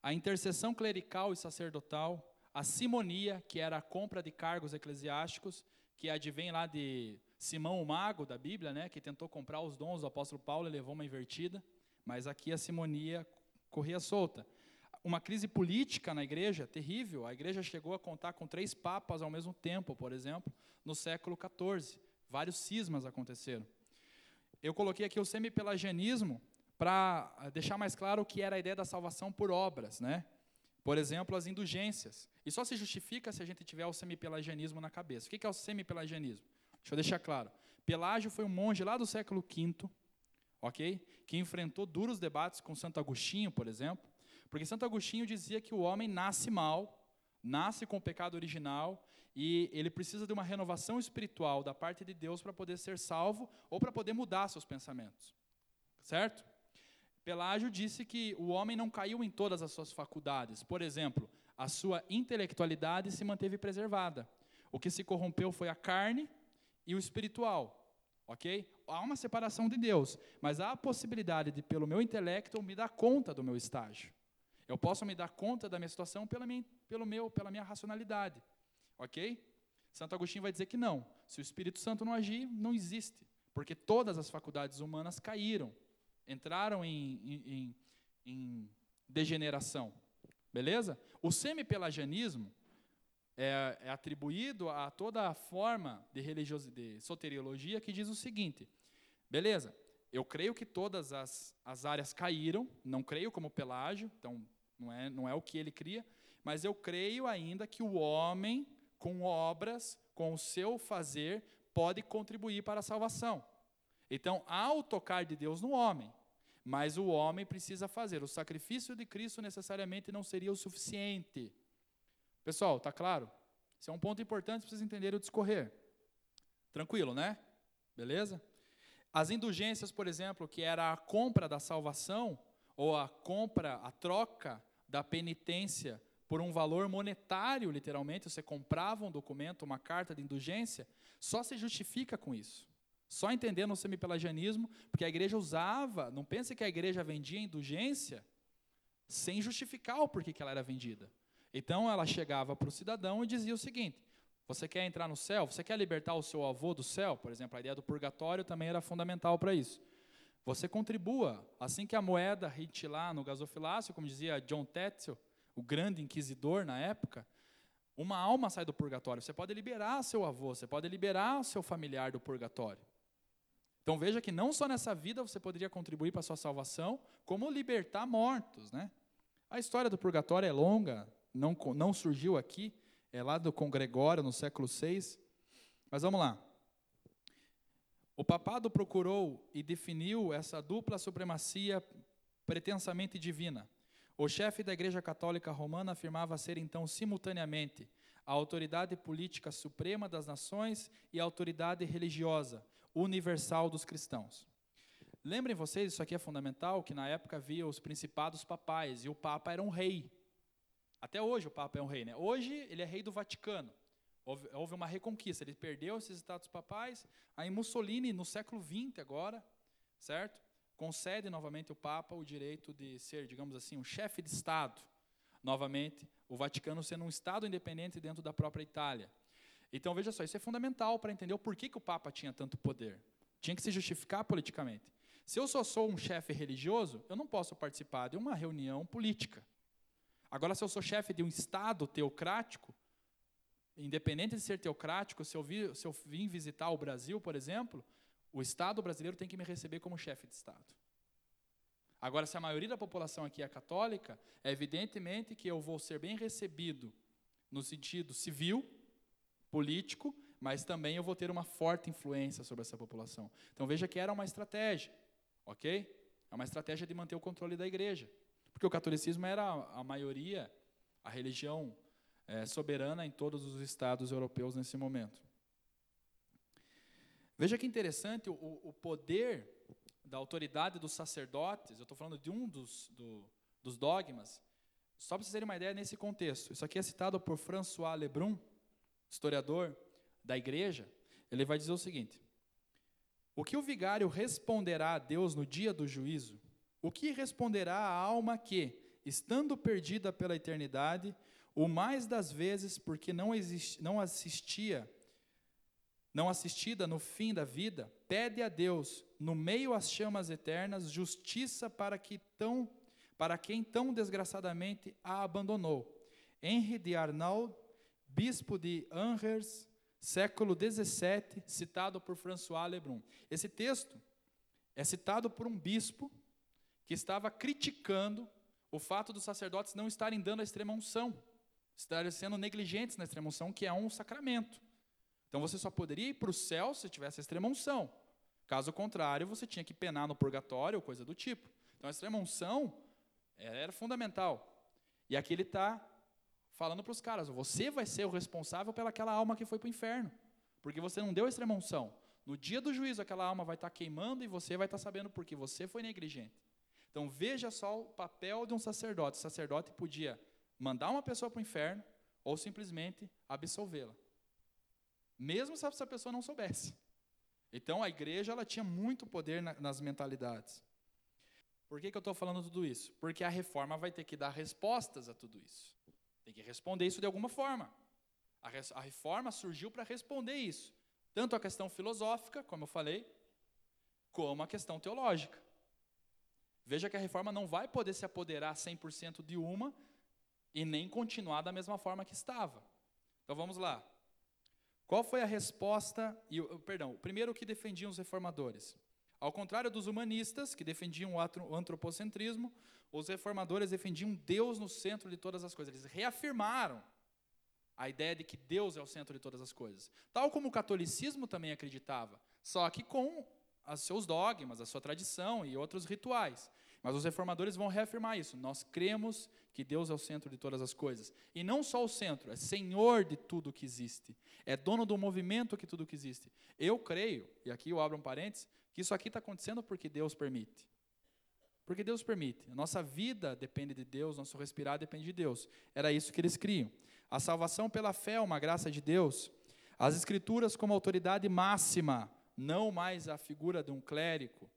a intercessão clerical e sacerdotal, a simonia, que era a compra de cargos eclesiásticos, que advém lá de Simão o Mago da Bíblia, né, que tentou comprar os dons do apóstolo Paulo e levou uma invertida, mas aqui a simonia corria solta. Uma crise política na igreja terrível, a igreja chegou a contar com três papas ao mesmo tempo, por exemplo, no século XIV. Vários cismas aconteceram. Eu coloquei aqui o semipelagianismo para deixar mais claro o que era a ideia da salvação por obras, né? Por exemplo, as indulgências. E só se justifica se a gente tiver o semipelagianismo na cabeça. O que é o semipelagianismo? Deixa eu deixar claro. Pelágio foi um monge lá do século V, ok? Que enfrentou duros debates com Santo Agostinho, por exemplo, porque Santo Agostinho dizia que o homem nasce mal, nasce com o pecado original e ele precisa de uma renovação espiritual da parte de Deus para poder ser salvo ou para poder mudar seus pensamentos. Certo? Pelágio disse que o homem não caiu em todas as suas faculdades. Por exemplo, a sua intelectualidade se manteve preservada. O que se corrompeu foi a carne e o espiritual. Ok? Há uma separação de Deus, mas há a possibilidade de, pelo meu intelecto, me dar conta do meu estágio. Eu posso me dar conta da minha situação pela minha, pelo meu, pela minha racionalidade. Ok? Santo Agostinho vai dizer que não. Se o Espírito Santo não agir, não existe. Porque todas as faculdades humanas caíram entraram em, em, em degeneração. Beleza? O semipelagianismo é, é, atribuído a toda a forma de, religiosidade, de soteriologia que diz o seguinte: beleza, eu creio que todas as, as áreas caíram, não creio como Pelágio, então não é, não é o que ele cria, mas eu creio ainda que o homem, com obras, com o seu fazer, pode contribuir para a salvação. Então, há o tocar de Deus no homem, mas o homem precisa fazer. O sacrifício de Cristo necessariamente não seria o suficiente. Pessoal, tá claro? Esse é um ponto importante para vocês entenderem o discorrer. Tranquilo, né? Beleza? As indulgências, por exemplo, que era a compra da salvação, ou a compra, a troca da penitência por um valor monetário, literalmente, você comprava um documento, uma carta de indulgência, só se justifica com isso. Só entendendo o semipelagianismo, porque a igreja usava, não pense que a igreja vendia indulgência sem justificar o porquê que ela era vendida. Então ela chegava para o cidadão e dizia o seguinte: você quer entrar no céu? Você quer libertar o seu avô do céu? Por exemplo, a ideia do purgatório também era fundamental para isso. Você contribua. Assim que a moeda lá no gasofilácio, como dizia John Tetzel, o grande inquisidor na época, uma alma sai do purgatório. Você pode liberar seu avô, você pode liberar seu familiar do purgatório. Então veja que não só nessa vida você poderia contribuir para a sua salvação, como libertar mortos. Né? A história do purgatório é longa, não, não surgiu aqui, é lá do Congregório, no século VI. Mas vamos lá. O papado procurou e definiu essa dupla supremacia pretensamente divina. O chefe da Igreja Católica Romana afirmava ser então simultaneamente a autoridade política suprema das nações e a autoridade religiosa, universal dos cristãos. Lembrem vocês, isso aqui é fundamental, que na época havia os principados papais, e o Papa era um rei. Até hoje o Papa é um rei. Né? Hoje ele é rei do Vaticano. Houve, houve uma reconquista, ele perdeu esses status papais, aí Mussolini, no século XX agora, certo? concede novamente o Papa o direito de ser, digamos assim, um chefe de Estado. Novamente, o Vaticano sendo um Estado independente dentro da própria Itália. Então, veja só, isso é fundamental para entender o porquê que o Papa tinha tanto poder. Tinha que se justificar politicamente. Se eu só sou um chefe religioso, eu não posso participar de uma reunião política. Agora, se eu sou chefe de um Estado teocrático, independente de ser teocrático, se eu, se eu vim visitar o Brasil, por exemplo, o Estado brasileiro tem que me receber como chefe de Estado. Agora, se a maioria da população aqui é católica, é evidentemente que eu vou ser bem recebido no sentido civil, político, mas também eu vou ter uma forte influência sobre essa população. Então veja que era uma estratégia, ok? É uma estratégia de manter o controle da igreja, porque o catolicismo era a maioria, a religião é, soberana em todos os estados europeus nesse momento. Veja que interessante o, o poder da autoridade dos sacerdotes, eu estou falando de um dos, do, dos dogmas, só para vocês terem uma ideia nesse contexto. Isso aqui é citado por François Lebrun, historiador da igreja. Ele vai dizer o seguinte: O que o vigário responderá a Deus no dia do juízo? O que responderá a alma que, estando perdida pela eternidade, o mais das vezes porque não, exist, não assistia não assistida no fim da vida, pede a Deus, no meio às chamas eternas, justiça para que tão para quem tão desgraçadamente a abandonou. Henri de Arnaud, bispo de Angers, século XVII, citado por François Lebrun. Esse texto é citado por um bispo que estava criticando o fato dos sacerdotes não estarem dando a extrema unção, estarem sendo negligentes na extrema unção, que é um sacramento. Então você só poderia ir para o céu se tivesse a extrema unção. Caso contrário, você tinha que penar no purgatório ou coisa do tipo. Então a extrema unção era fundamental. E aqui ele está falando para os caras: você vai ser o responsável pelaquela alma que foi para o inferno, porque você não deu a extrema unção. No dia do juízo, aquela alma vai estar tá queimando e você vai estar tá sabendo porque você foi negligente. Então veja só o papel de um sacerdote. O sacerdote podia mandar uma pessoa para o inferno ou simplesmente absolvê-la mesmo se essa pessoa não soubesse. Então a igreja ela tinha muito poder na, nas mentalidades. Por que, que eu estou falando tudo isso? Porque a reforma vai ter que dar respostas a tudo isso. Tem que responder isso de alguma forma. A, res, a reforma surgiu para responder isso. Tanto a questão filosófica, como eu falei, como a questão teológica. Veja que a reforma não vai poder se apoderar 100% de uma e nem continuar da mesma forma que estava. Então vamos lá. Qual foi a resposta, e, perdão, primeiro o que defendiam os reformadores? Ao contrário dos humanistas, que defendiam o antropocentrismo, os reformadores defendiam Deus no centro de todas as coisas. Eles reafirmaram a ideia de que Deus é o centro de todas as coisas. Tal como o catolicismo também acreditava, só que com os seus dogmas, a sua tradição e outros rituais. Mas os reformadores vão reafirmar isso. Nós cremos que Deus é o centro de todas as coisas. E não só o centro, é senhor de tudo que existe. É dono do movimento que tudo que existe. Eu creio, e aqui eu abro um parênteses, que isso aqui está acontecendo porque Deus permite. Porque Deus permite. A nossa vida depende de Deus, nosso respirar depende de Deus. Era isso que eles criam. A salvação pela fé é uma graça de Deus. As Escrituras como autoridade máxima, não mais a figura de um clérigo.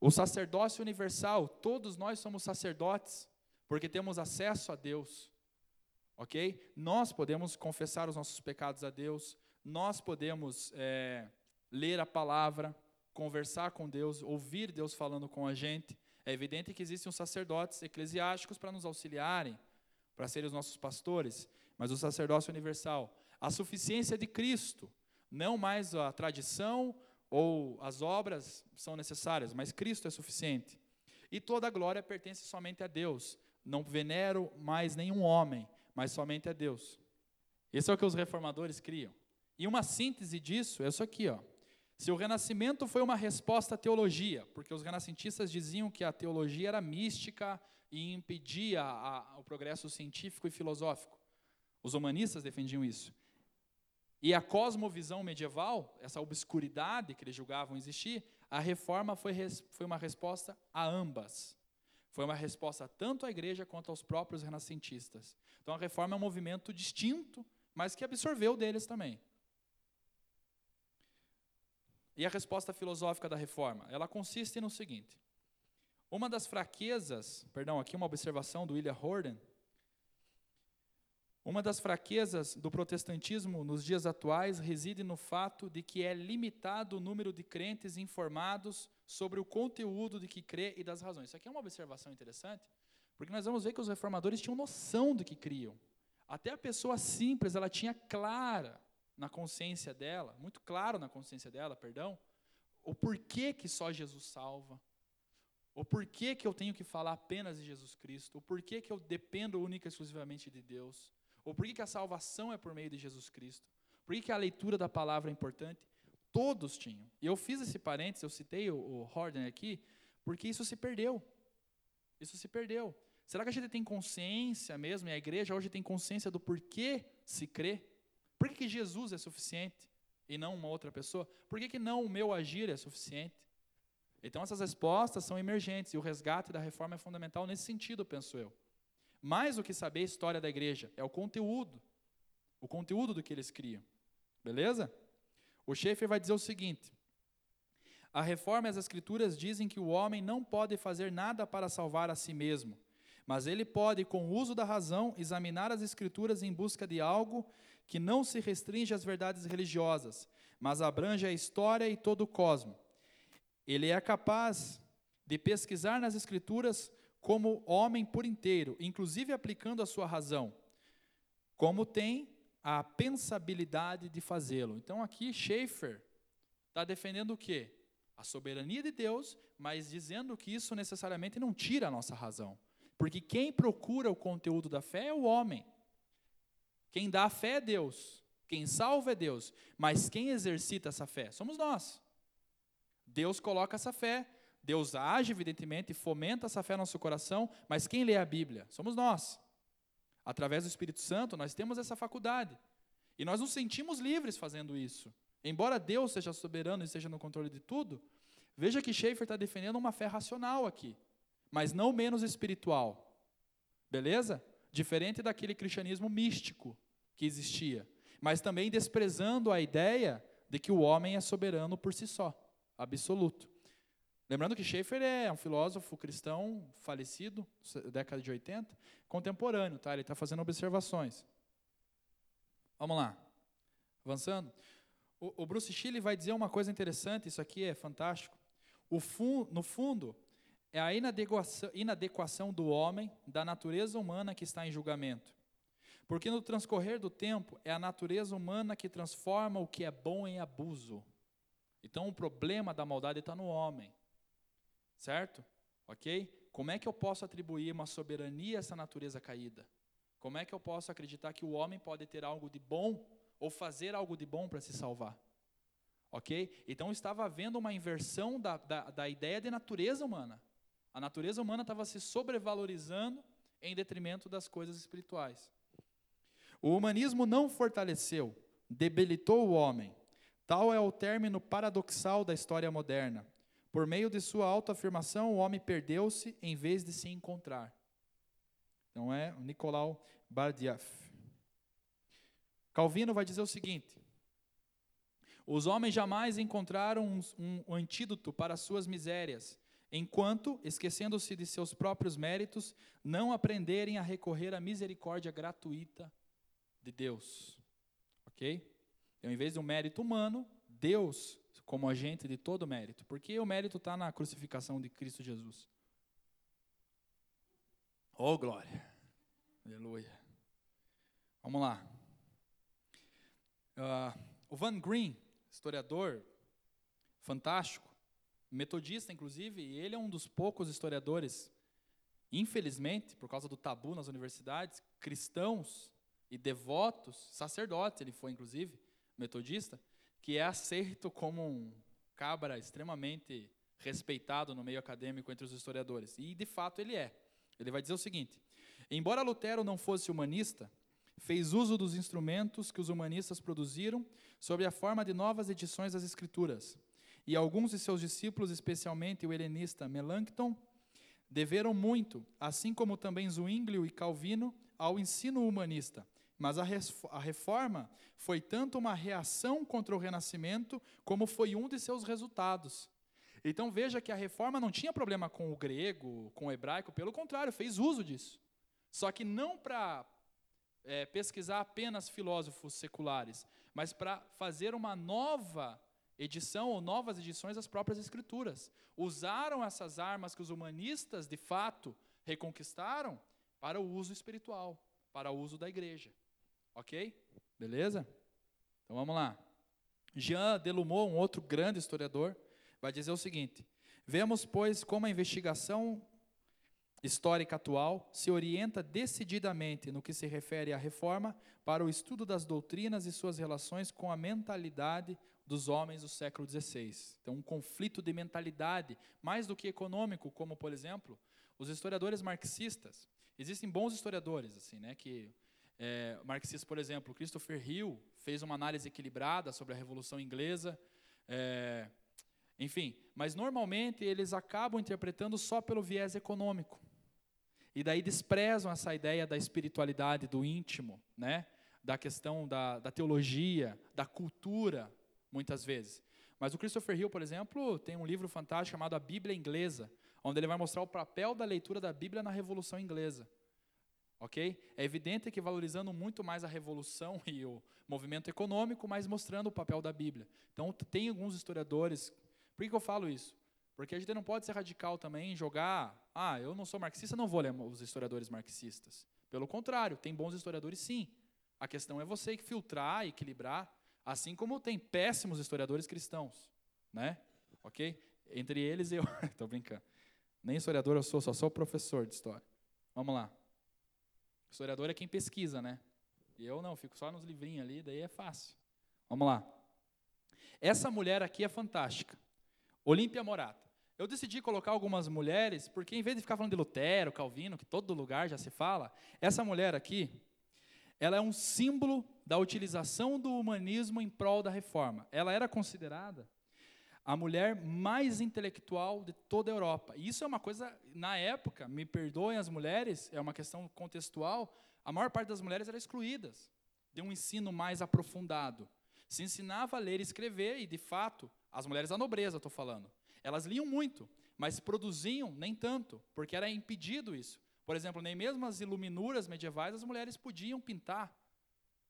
O sacerdócio universal, todos nós somos sacerdotes, porque temos acesso a Deus, ok? Nós podemos confessar os nossos pecados a Deus, nós podemos é, ler a palavra, conversar com Deus, ouvir Deus falando com a gente. É evidente que existem os sacerdotes eclesiásticos para nos auxiliarem, para serem os nossos pastores, mas o sacerdócio universal, a suficiência de Cristo, não mais a tradição ou as obras são necessárias, mas Cristo é suficiente. E toda a glória pertence somente a Deus. Não venero mais nenhum homem, mas somente a Deus. Esse é o que os reformadores criam. E uma síntese disso é isso aqui, ó. Se o renascimento foi uma resposta à teologia, porque os renascentistas diziam que a teologia era mística e impedia a, a, o progresso científico e filosófico. Os humanistas defendiam isso. E a cosmovisão medieval, essa obscuridade que eles julgavam existir, a reforma foi, foi uma resposta a ambas. Foi uma resposta tanto à igreja quanto aos próprios renascentistas. Então a reforma é um movimento distinto, mas que absorveu deles também. E a resposta filosófica da reforma? Ela consiste no seguinte: uma das fraquezas, perdão, aqui uma observação do William Horden, uma das fraquezas do protestantismo nos dias atuais reside no fato de que é limitado o número de crentes informados sobre o conteúdo de que crê e das razões. Isso aqui é uma observação interessante, porque nós vamos ver que os reformadores tinham noção do que criam. Até a pessoa simples, ela tinha clara na consciência dela, muito claro na consciência dela, perdão, o porquê que só Jesus salva, O porquê que eu tenho que falar apenas de Jesus Cristo? O porquê que eu dependo única e exclusivamente de Deus? O porquê que a salvação é por meio de Jesus Cristo? Por que a leitura da palavra é importante? Todos tinham. E eu fiz esse parênteses, eu citei o, o Horden aqui, porque isso se perdeu. Isso se perdeu. Será que a gente tem consciência mesmo, e a igreja hoje tem consciência do porquê se crê? Por que, que Jesus é suficiente e não uma outra pessoa? Por que, que não o meu agir é suficiente? Então, essas respostas são emergentes, e o resgate da reforma é fundamental nesse sentido, penso eu. Mais do que saber a história da igreja, é o conteúdo, o conteúdo do que eles criam. Beleza? O Schaeffer vai dizer o seguinte: a reforma e as escrituras dizem que o homem não pode fazer nada para salvar a si mesmo, mas ele pode, com o uso da razão, examinar as escrituras em busca de algo que não se restringe às verdades religiosas, mas abrange a história e todo o cosmos ele é capaz de pesquisar nas Escrituras como homem por inteiro, inclusive aplicando a sua razão, como tem a pensabilidade de fazê-lo. Então aqui Schaeffer está defendendo o quê? A soberania de Deus, mas dizendo que isso necessariamente não tira a nossa razão. Porque quem procura o conteúdo da fé é o homem. Quem dá a fé é Deus. Quem salva é Deus. Mas quem exercita essa fé? Somos nós. Deus coloca essa fé, Deus age, evidentemente, e fomenta essa fé no nosso coração, mas quem lê a Bíblia? Somos nós. Através do Espírito Santo, nós temos essa faculdade. E nós nos sentimos livres fazendo isso. Embora Deus seja soberano e esteja no controle de tudo, veja que Schaeffer está defendendo uma fé racional aqui, mas não menos espiritual. Beleza? Diferente daquele cristianismo místico que existia, mas também desprezando a ideia de que o homem é soberano por si só absoluto. Lembrando que Schaeffer é um filósofo cristão falecido, década de 80, contemporâneo, tá? Ele está fazendo observações. Vamos lá. Avançando. O, o Bruce Shelley vai dizer uma coisa interessante, isso aqui é fantástico. Fun, no fundo, é a inadequação, inadequação do homem da natureza humana que está em julgamento. Porque no transcorrer do tempo, é a natureza humana que transforma o que é bom em abuso. Então o problema da maldade está no homem. Certo? Ok? Como é que eu posso atribuir uma soberania a essa natureza caída? Como é que eu posso acreditar que o homem pode ter algo de bom ou fazer algo de bom para se salvar? Ok? Então estava havendo uma inversão da, da, da ideia de natureza humana. A natureza humana estava se sobrevalorizando em detrimento das coisas espirituais. O humanismo não fortaleceu, debilitou o homem, Tal é o término paradoxal da história moderna. Por meio de sua autoafirmação, o homem perdeu-se em vez de se encontrar. Então é Nicolau Bardieff. Calvino vai dizer o seguinte: Os homens jamais encontraram um, um antídoto para suas misérias, enquanto, esquecendo-se de seus próprios méritos, não aprenderem a recorrer à misericórdia gratuita de Deus. Ok? Então, em vez de um mérito humano, Deus como agente de todo mérito. Porque o mérito está na crucificação de Cristo Jesus. Oh, glória. Aleluia. Vamos lá. Uh, o Van Green, historiador fantástico, metodista, inclusive, e ele é um dos poucos historiadores, infelizmente, por causa do tabu nas universidades, cristãos e devotos, sacerdotes, ele foi, inclusive, metodista, que é aceito como um cabra extremamente respeitado no meio acadêmico entre os historiadores. E, de fato, ele é. Ele vai dizer o seguinte: embora Lutero não fosse humanista, fez uso dos instrumentos que os humanistas produziram sob a forma de novas edições das Escrituras. E alguns de seus discípulos, especialmente o helenista Melanchthon, deveram muito, assim como também Zwinglio e Calvino, ao ensino humanista, mas a, reforma foi tanto uma reação contra o renascimento, como foi um de seus resultados. Então veja que a reforma não tinha problema com o grego, com o hebraico, pelo contrário, fez uso disso. Só que não para é, pesquisar apenas filósofos seculares, mas para fazer uma nova edição ou novas edições das próprias escrituras. Usaram essas armas que os humanistas de fato reconquistaram para o uso espiritual, para o uso da igreja. Ok? Beleza? Então vamos lá. Jean Delumeau, um outro grande historiador, vai dizer o seguinte: Vemos, pois, como a investigação histórica atual se orienta decididamente no que se refere à reforma para o estudo das doutrinas e suas relações com a mentalidade dos homens do século XVI. Então, um conflito de mentalidade, mais do que econômico, como, por exemplo, os historiadores marxistas. Existem bons historiadores, assim, né, que é, marxistas, por exemplo, Christopher Hill fez uma análise equilibrada sobre a Revolução Inglesa. É, enfim, mas normalmente eles acabam interpretando só pelo viés econômico. E daí desprezam essa ideia da espiritualidade, do íntimo, né? da questão da, da teologia, da cultura, muitas vezes. Mas o Christopher Hill, por exemplo, tem um livro fantástico chamado A Bíblia Inglesa, onde ele vai mostrar o papel da leitura da Bíblia na Revolução Inglesa. Ok? É evidente que valorizando muito mais a revolução e o movimento econômico, mas mostrando o papel da Bíblia. Então, tem alguns historiadores. Por que eu falo isso? Porque a gente não pode ser radical também, jogar, ah, eu não sou marxista, não vou ler os historiadores marxistas. Pelo contrário, tem bons historiadores sim. A questão é você filtrar, equilibrar, assim como tem péssimos historiadores cristãos, né? OK? Entre eles eu, estou brincando. Nem historiador eu sou, só sou professor de história. Vamos lá. Historiador é quem pesquisa, né? Eu não, fico só nos livrinhos ali, daí é fácil. Vamos lá. Essa mulher aqui é fantástica. Olímpia Morata. Eu decidi colocar algumas mulheres, porque em vez de ficar falando de Lutero, Calvino, que todo lugar já se fala, essa mulher aqui, ela é um símbolo da utilização do humanismo em prol da reforma. Ela era considerada a mulher mais intelectual de toda a Europa. Isso é uma coisa, na época, me perdoem as mulheres, é uma questão contextual, a maior parte das mulheres era excluídas de um ensino mais aprofundado. Se ensinava a ler e escrever, e de fato, as mulheres da nobreza, estou falando, elas liam muito, mas produziam nem tanto, porque era impedido isso. Por exemplo, nem mesmo as iluminuras medievais as mulheres podiam pintar,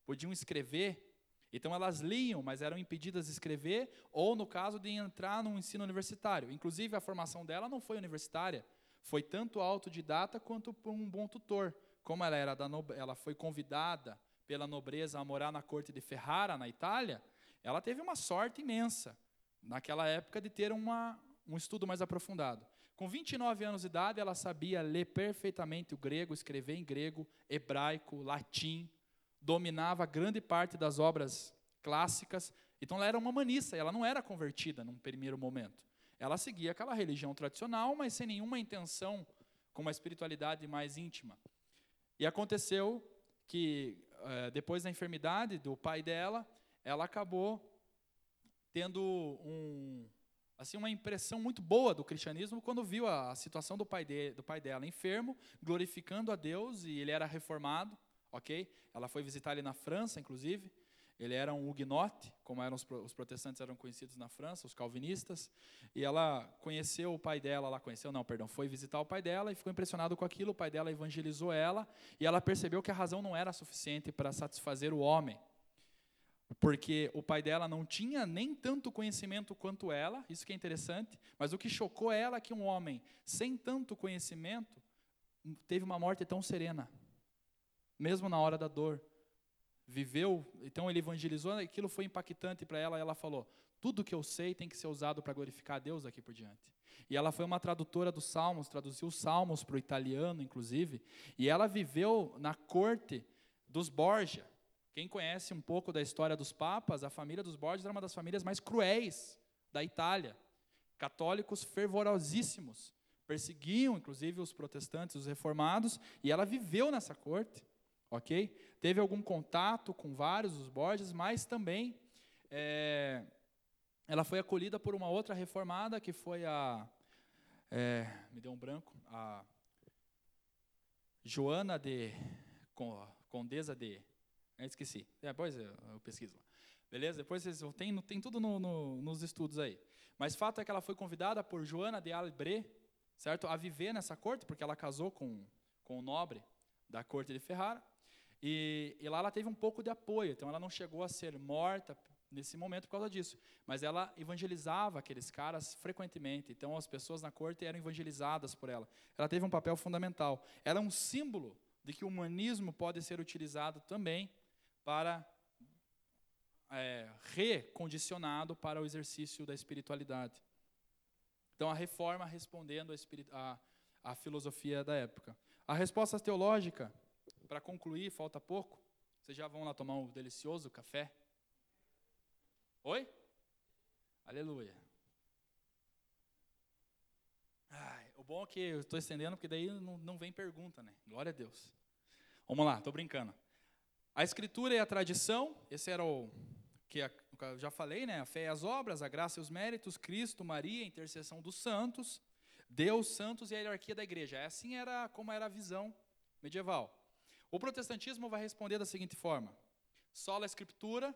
podiam escrever, então elas liam, mas eram impedidas de escrever, ou no caso de entrar no ensino universitário. Inclusive a formação dela não foi universitária, foi tanto autodidata quanto por um bom tutor. Como ela era da ela foi convidada pela nobreza a morar na corte de Ferrara, na Itália, ela teve uma sorte imensa naquela época de ter uma, um estudo mais aprofundado. Com 29 anos de idade, ela sabia ler perfeitamente o grego, escrever em grego, hebraico, latim, dominava grande parte das obras clássicas. Então ela era uma humanista, ela não era convertida num primeiro momento. Ela seguia aquela religião tradicional, mas sem nenhuma intenção com uma espiritualidade mais íntima. E aconteceu que eh, depois da enfermidade do pai dela, ela acabou tendo um, assim uma impressão muito boa do cristianismo quando viu a, a situação do pai, de, do pai dela enfermo, glorificando a Deus e ele era reformado ok? Ela foi visitar ele na França, inclusive. Ele era um huguenote, como eram os, os, protestantes eram conhecidos na França, os calvinistas. E ela conheceu o pai dela, ela conheceu, não, perdão, foi visitar o pai dela e ficou impressionado com aquilo. O pai dela evangelizou ela e ela percebeu que a razão não era suficiente para satisfazer o homem. Porque o pai dela não tinha nem tanto conhecimento quanto ela, isso que é interessante, mas o que chocou ela é que um homem sem tanto conhecimento teve uma morte tão serena mesmo na hora da dor. Viveu, então ele evangelizou, aquilo foi impactante para ela, e ela falou: tudo que eu sei tem que ser usado para glorificar a Deus aqui por diante. E ela foi uma tradutora dos Salmos, traduziu os Salmos para o italiano, inclusive, e ela viveu na corte dos Borgia. Quem conhece um pouco da história dos papas, a família dos Borgia era uma das famílias mais cruéis da Itália. Católicos fervorosíssimos, perseguiam inclusive os protestantes, os reformados, e ela viveu nessa corte ok? Teve algum contato com vários dos Borges, mas também é, ela foi acolhida por uma outra reformada, que foi a. É, me deu um branco. A Joana de. Condesa de. Eu esqueci. Depois eu, eu pesquiso lá. Beleza? Depois vocês tem, tem tudo no, no, nos estudos aí. Mas fato é que ela foi convidada por Joana de Albré, certo? A viver nessa corte, porque ela casou com, com o nobre da corte de Ferrara. E, e, lá ela teve um pouco de apoio, então ela não chegou a ser morta nesse momento por causa disso, mas ela evangelizava aqueles caras frequentemente, então as pessoas na corte eram evangelizadas por ela. Ela teve um papel fundamental. Ela é um símbolo de que o humanismo pode ser utilizado também para é, recondicionado para o exercício da espiritualidade. Então, a reforma respondendo a filosofia da época. A resposta teológica, para concluir, falta pouco. Vocês já vão lá tomar um delicioso café? Oi? Aleluia. Ai, o bom é que eu estou estendendo, porque daí não, não vem pergunta, né? Glória a Deus. Vamos lá, estou brincando. A escritura e a tradição, esse era o que eu já falei, né? A fé e as obras, a graça e os méritos, Cristo, Maria, intercessão dos santos, Deus, santos e a hierarquia da igreja. Assim era como era a visão medieval. O protestantismo vai responder da seguinte forma: só a escritura.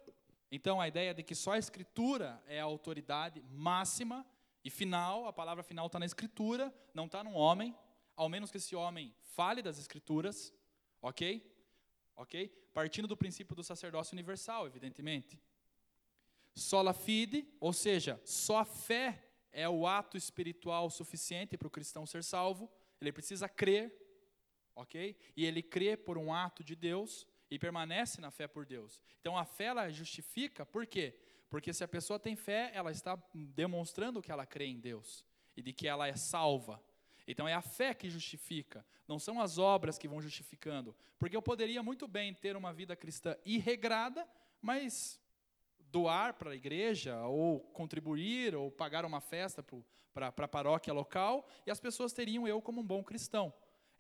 Então a ideia de que só a escritura é a autoridade máxima e final, a palavra final está na escritura, não está no homem, ao menos que esse homem fale das escrituras, ok? Ok? Partindo do princípio do sacerdócio universal, evidentemente. Sola fide, ou seja, só a fé é o ato espiritual suficiente para o cristão ser salvo. Ele precisa crer, ok? E ele crê por um ato de Deus e permanece na fé por Deus. Então a fé ela justifica, por quê? Porque se a pessoa tem fé, ela está demonstrando que ela crê em Deus e de que ela é salva. Então é a fé que justifica, não são as obras que vão justificando. Porque eu poderia muito bem ter uma vida cristã irregrada, mas doar para a igreja, ou contribuir, ou pagar uma festa para a paróquia local, e as pessoas teriam eu como um bom cristão.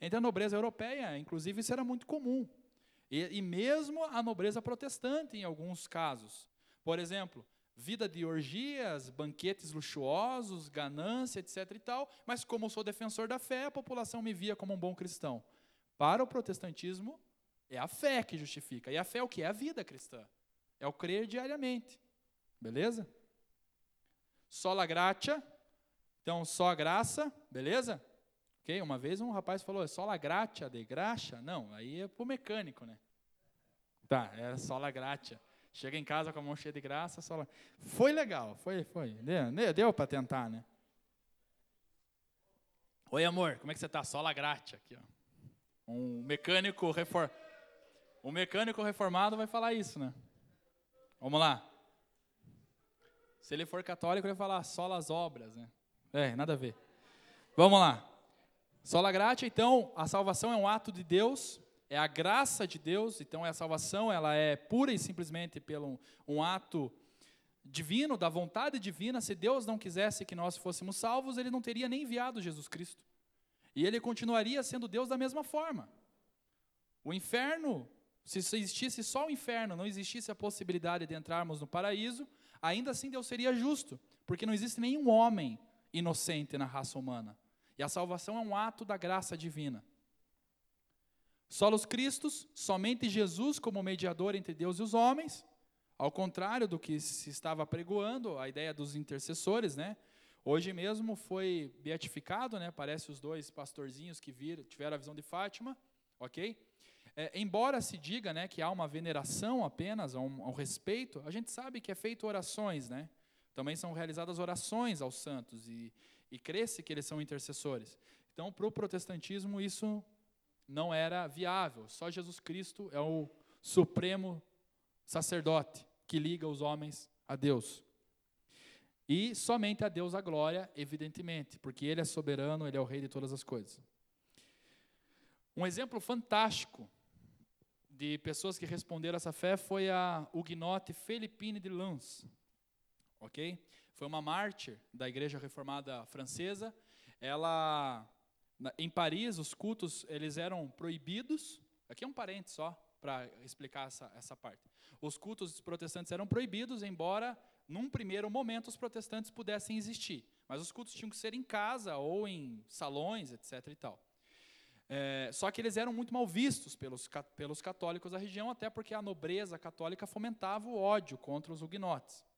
Entre a nobreza europeia, inclusive, isso era muito comum. E, e mesmo a nobreza protestante, em alguns casos. Por exemplo, vida de orgias, banquetes luxuosos, ganância, etc. e tal, mas como sou defensor da fé, a população me via como um bom cristão. Para o protestantismo, é a fé que justifica. E a fé é o que? É a vida cristã. É o crer diariamente. Beleza? Sola gratia. Então, só a graça, beleza? Ok? Uma vez um rapaz falou, é só la gratia de graxa? Não, aí é para o mecânico, né? Tá, é só la gratia. Chega em casa com a mão cheia de graça, só la... Foi legal, foi, foi. Deu, deu para tentar, né? Oi, amor, como é que você está? Só la gratia aqui, ó. Um mecânico refor... um mecânico reformado vai falar isso, né? Vamos lá. Se ele for católico, ele vai falar só as obras, né? É, nada a ver. Vamos lá. Sola gratia, então, a salvação é um ato de Deus, é a graça de Deus, então a salvação ela é pura e simplesmente pelo um ato divino, da vontade divina. Se Deus não quisesse que nós fôssemos salvos, ele não teria nem enviado Jesus Cristo. E ele continuaria sendo Deus da mesma forma. O inferno, se existisse só o inferno, não existisse a possibilidade de entrarmos no paraíso, ainda assim Deus seria justo, porque não existe nenhum homem inocente na raça humana. E a salvação é um ato da graça divina. Solos Cristos, somente Jesus como mediador entre Deus e os homens, ao contrário do que se estava pregoando, a ideia dos intercessores, né? Hoje mesmo foi beatificado, né? Parece os dois pastorzinhos que viram, tiveram a visão de Fátima, ok? É, embora se diga, né, que há uma veneração apenas, um, um respeito, a gente sabe que é feito orações, né? Também são realizadas orações aos santos e, e cresce que eles são intercessores. Então, para o protestantismo, isso não era viável. Só Jesus Cristo é o supremo sacerdote que liga os homens a Deus. E somente a Deus a glória, evidentemente, porque Ele é soberano, Ele é o Rei de todas as coisas. Um exemplo fantástico de pessoas que responderam essa fé foi a huguenote Felipine de Lens, ok? Foi uma mártir da Igreja Reformada Francesa. Ela, em Paris, os cultos eles eram proibidos. Aqui é um parente só para explicar essa, essa parte. Os cultos protestantes eram proibidos, embora num primeiro momento os protestantes pudessem existir, mas os cultos tinham que ser em casa ou em salões, etc. E tal. É, só que eles eram muito mal vistos pelos, pelos católicos da região, até porque a nobreza católica fomentava o ódio contra os huguenotes.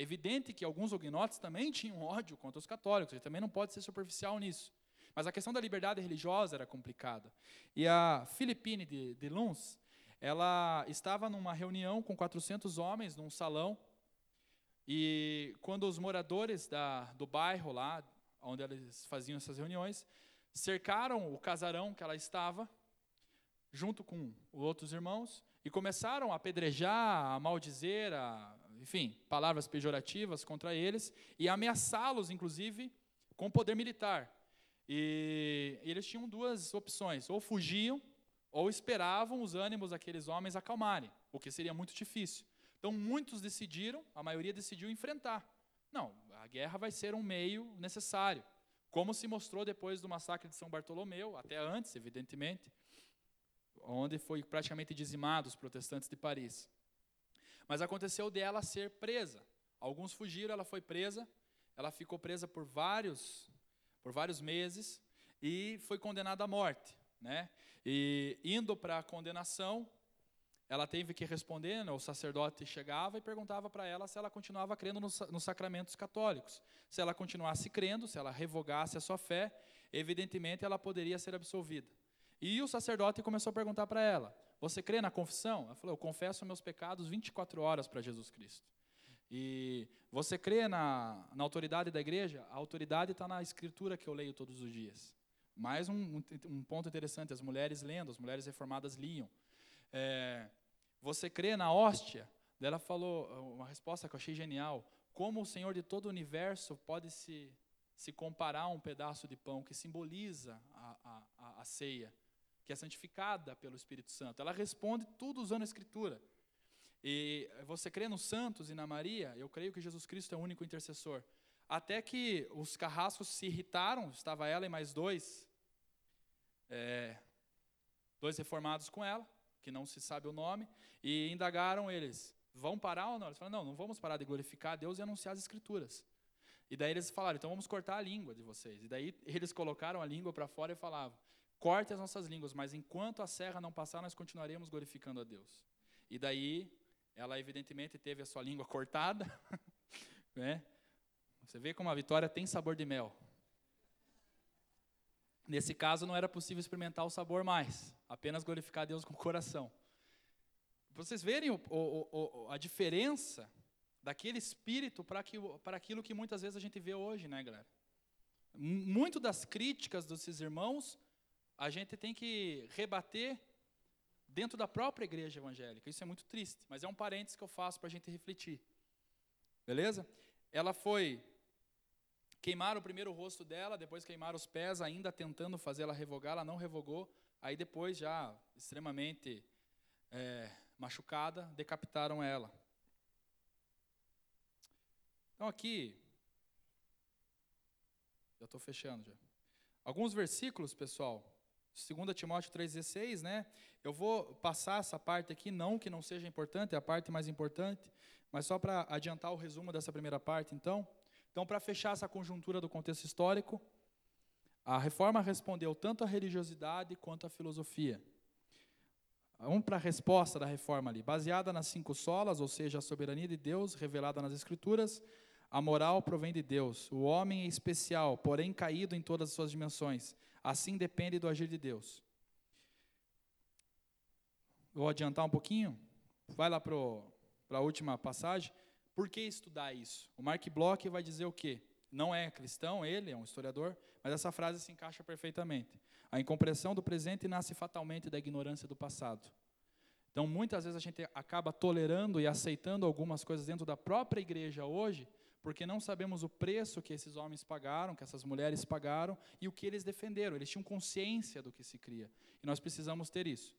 Evidente que alguns huguenotes também tinham ódio contra os católicos, ele também não pode ser superficial nisso. Mas a questão da liberdade religiosa era complicada. E a Filipine de, de Luns, ela estava numa reunião com 400 homens num salão, e quando os moradores da, do bairro lá, onde eles faziam essas reuniões, cercaram o casarão que ela estava, junto com outros irmãos, e começaram a apedrejar, a maldizer, a enfim, palavras pejorativas contra eles e ameaçá-los, inclusive, com poder militar. E eles tinham duas opções: ou fugiam, ou esperavam os ânimos daqueles homens acalmarem, o que seria muito difícil. Então, muitos decidiram, a maioria decidiu enfrentar. Não, a guerra vai ser um meio necessário, como se mostrou depois do massacre de São Bartolomeu, até antes, evidentemente, onde foi praticamente dizimado os protestantes de Paris. Mas aconteceu dela ser presa. Alguns fugiram, ela foi presa. Ela ficou presa por vários, por vários meses e foi condenada à morte, né? E indo para a condenação, ela teve que responder, né, o sacerdote chegava e perguntava para ela se ela continuava crendo nos, nos, sacramentos católicos. Se ela continuasse crendo, se ela revogasse a sua fé, evidentemente ela poderia ser absolvida. E o sacerdote começou a perguntar para ela: Você crê na confissão? Ela falou: Eu confesso meus pecados 24 horas para Jesus Cristo. E você crê na, na autoridade da igreja? A autoridade está na escritura que eu leio todos os dias. Mais um, um, ponto interessante: as mulheres lendo, as mulheres reformadas liam. É, você crê na hóstia? Ela falou uma resposta que eu achei genial. Como o Senhor de todo o universo pode se, se comparar a um pedaço de pão que simboliza a, a, a ceia? Que é santificada pelo Espírito Santo. Ela responde tudo usando a Escritura. E você crê nos santos e na Maria? Eu creio que Jesus Cristo é o único intercessor. Até que os carrascos se irritaram, estava ela e mais dois, é, dois reformados com ela, que não se sabe o nome, e indagaram eles: vão parar ou não? Eles falaram: não, não vamos parar de glorificar a Deus e anunciar as Escrituras. E daí eles falaram: então vamos cortar a língua de vocês. E daí eles colocaram a língua para fora e falavam: corte as nossas línguas, mas enquanto a serra não passar, nós continuaremos glorificando a Deus. E daí, ela evidentemente teve a sua língua cortada, né? Você vê como a vitória tem sabor de mel. Nesse caso, não era possível experimentar o sabor mais, apenas glorificar a Deus com o coração. Vocês verem o, o, o, a diferença daquele espírito para aquilo que muitas vezes a gente vê hoje, né, galera? Muito das críticas desses irmãos a gente tem que rebater dentro da própria igreja evangélica. Isso é muito triste, mas é um parênteses que eu faço para a gente refletir. Beleza? Ela foi queimar o primeiro rosto dela, depois queimar os pés, ainda tentando fazê-la revogar, ela não revogou. Aí depois, já extremamente é, machucada, decapitaram ela. Então aqui, já estou fechando já. Alguns versículos, pessoal, 2 Timóteo 3,16, né? Eu vou passar essa parte aqui, não que não seja importante, é a parte mais importante, mas só para adiantar o resumo dessa primeira parte, então. Então, para fechar essa conjuntura do contexto histórico, a reforma respondeu tanto à religiosidade quanto à filosofia. Vamos para a resposta da reforma ali. Baseada nas cinco solas, ou seja, a soberania de Deus revelada nas Escrituras, a moral provém de Deus. O homem é especial, porém caído em todas as suas dimensões. Assim depende do agir de Deus. Vou adiantar um pouquinho. Vai lá para a última passagem. Por que estudar isso? O Mark Bloch vai dizer o quê? Não é cristão, ele é um historiador, mas essa frase se encaixa perfeitamente. A incompreensão do presente nasce fatalmente da ignorância do passado. Então, muitas vezes a gente acaba tolerando e aceitando algumas coisas dentro da própria igreja hoje, porque não sabemos o preço que esses homens pagaram, que essas mulheres pagaram e o que eles defenderam. Eles tinham consciência do que se cria. E nós precisamos ter isso.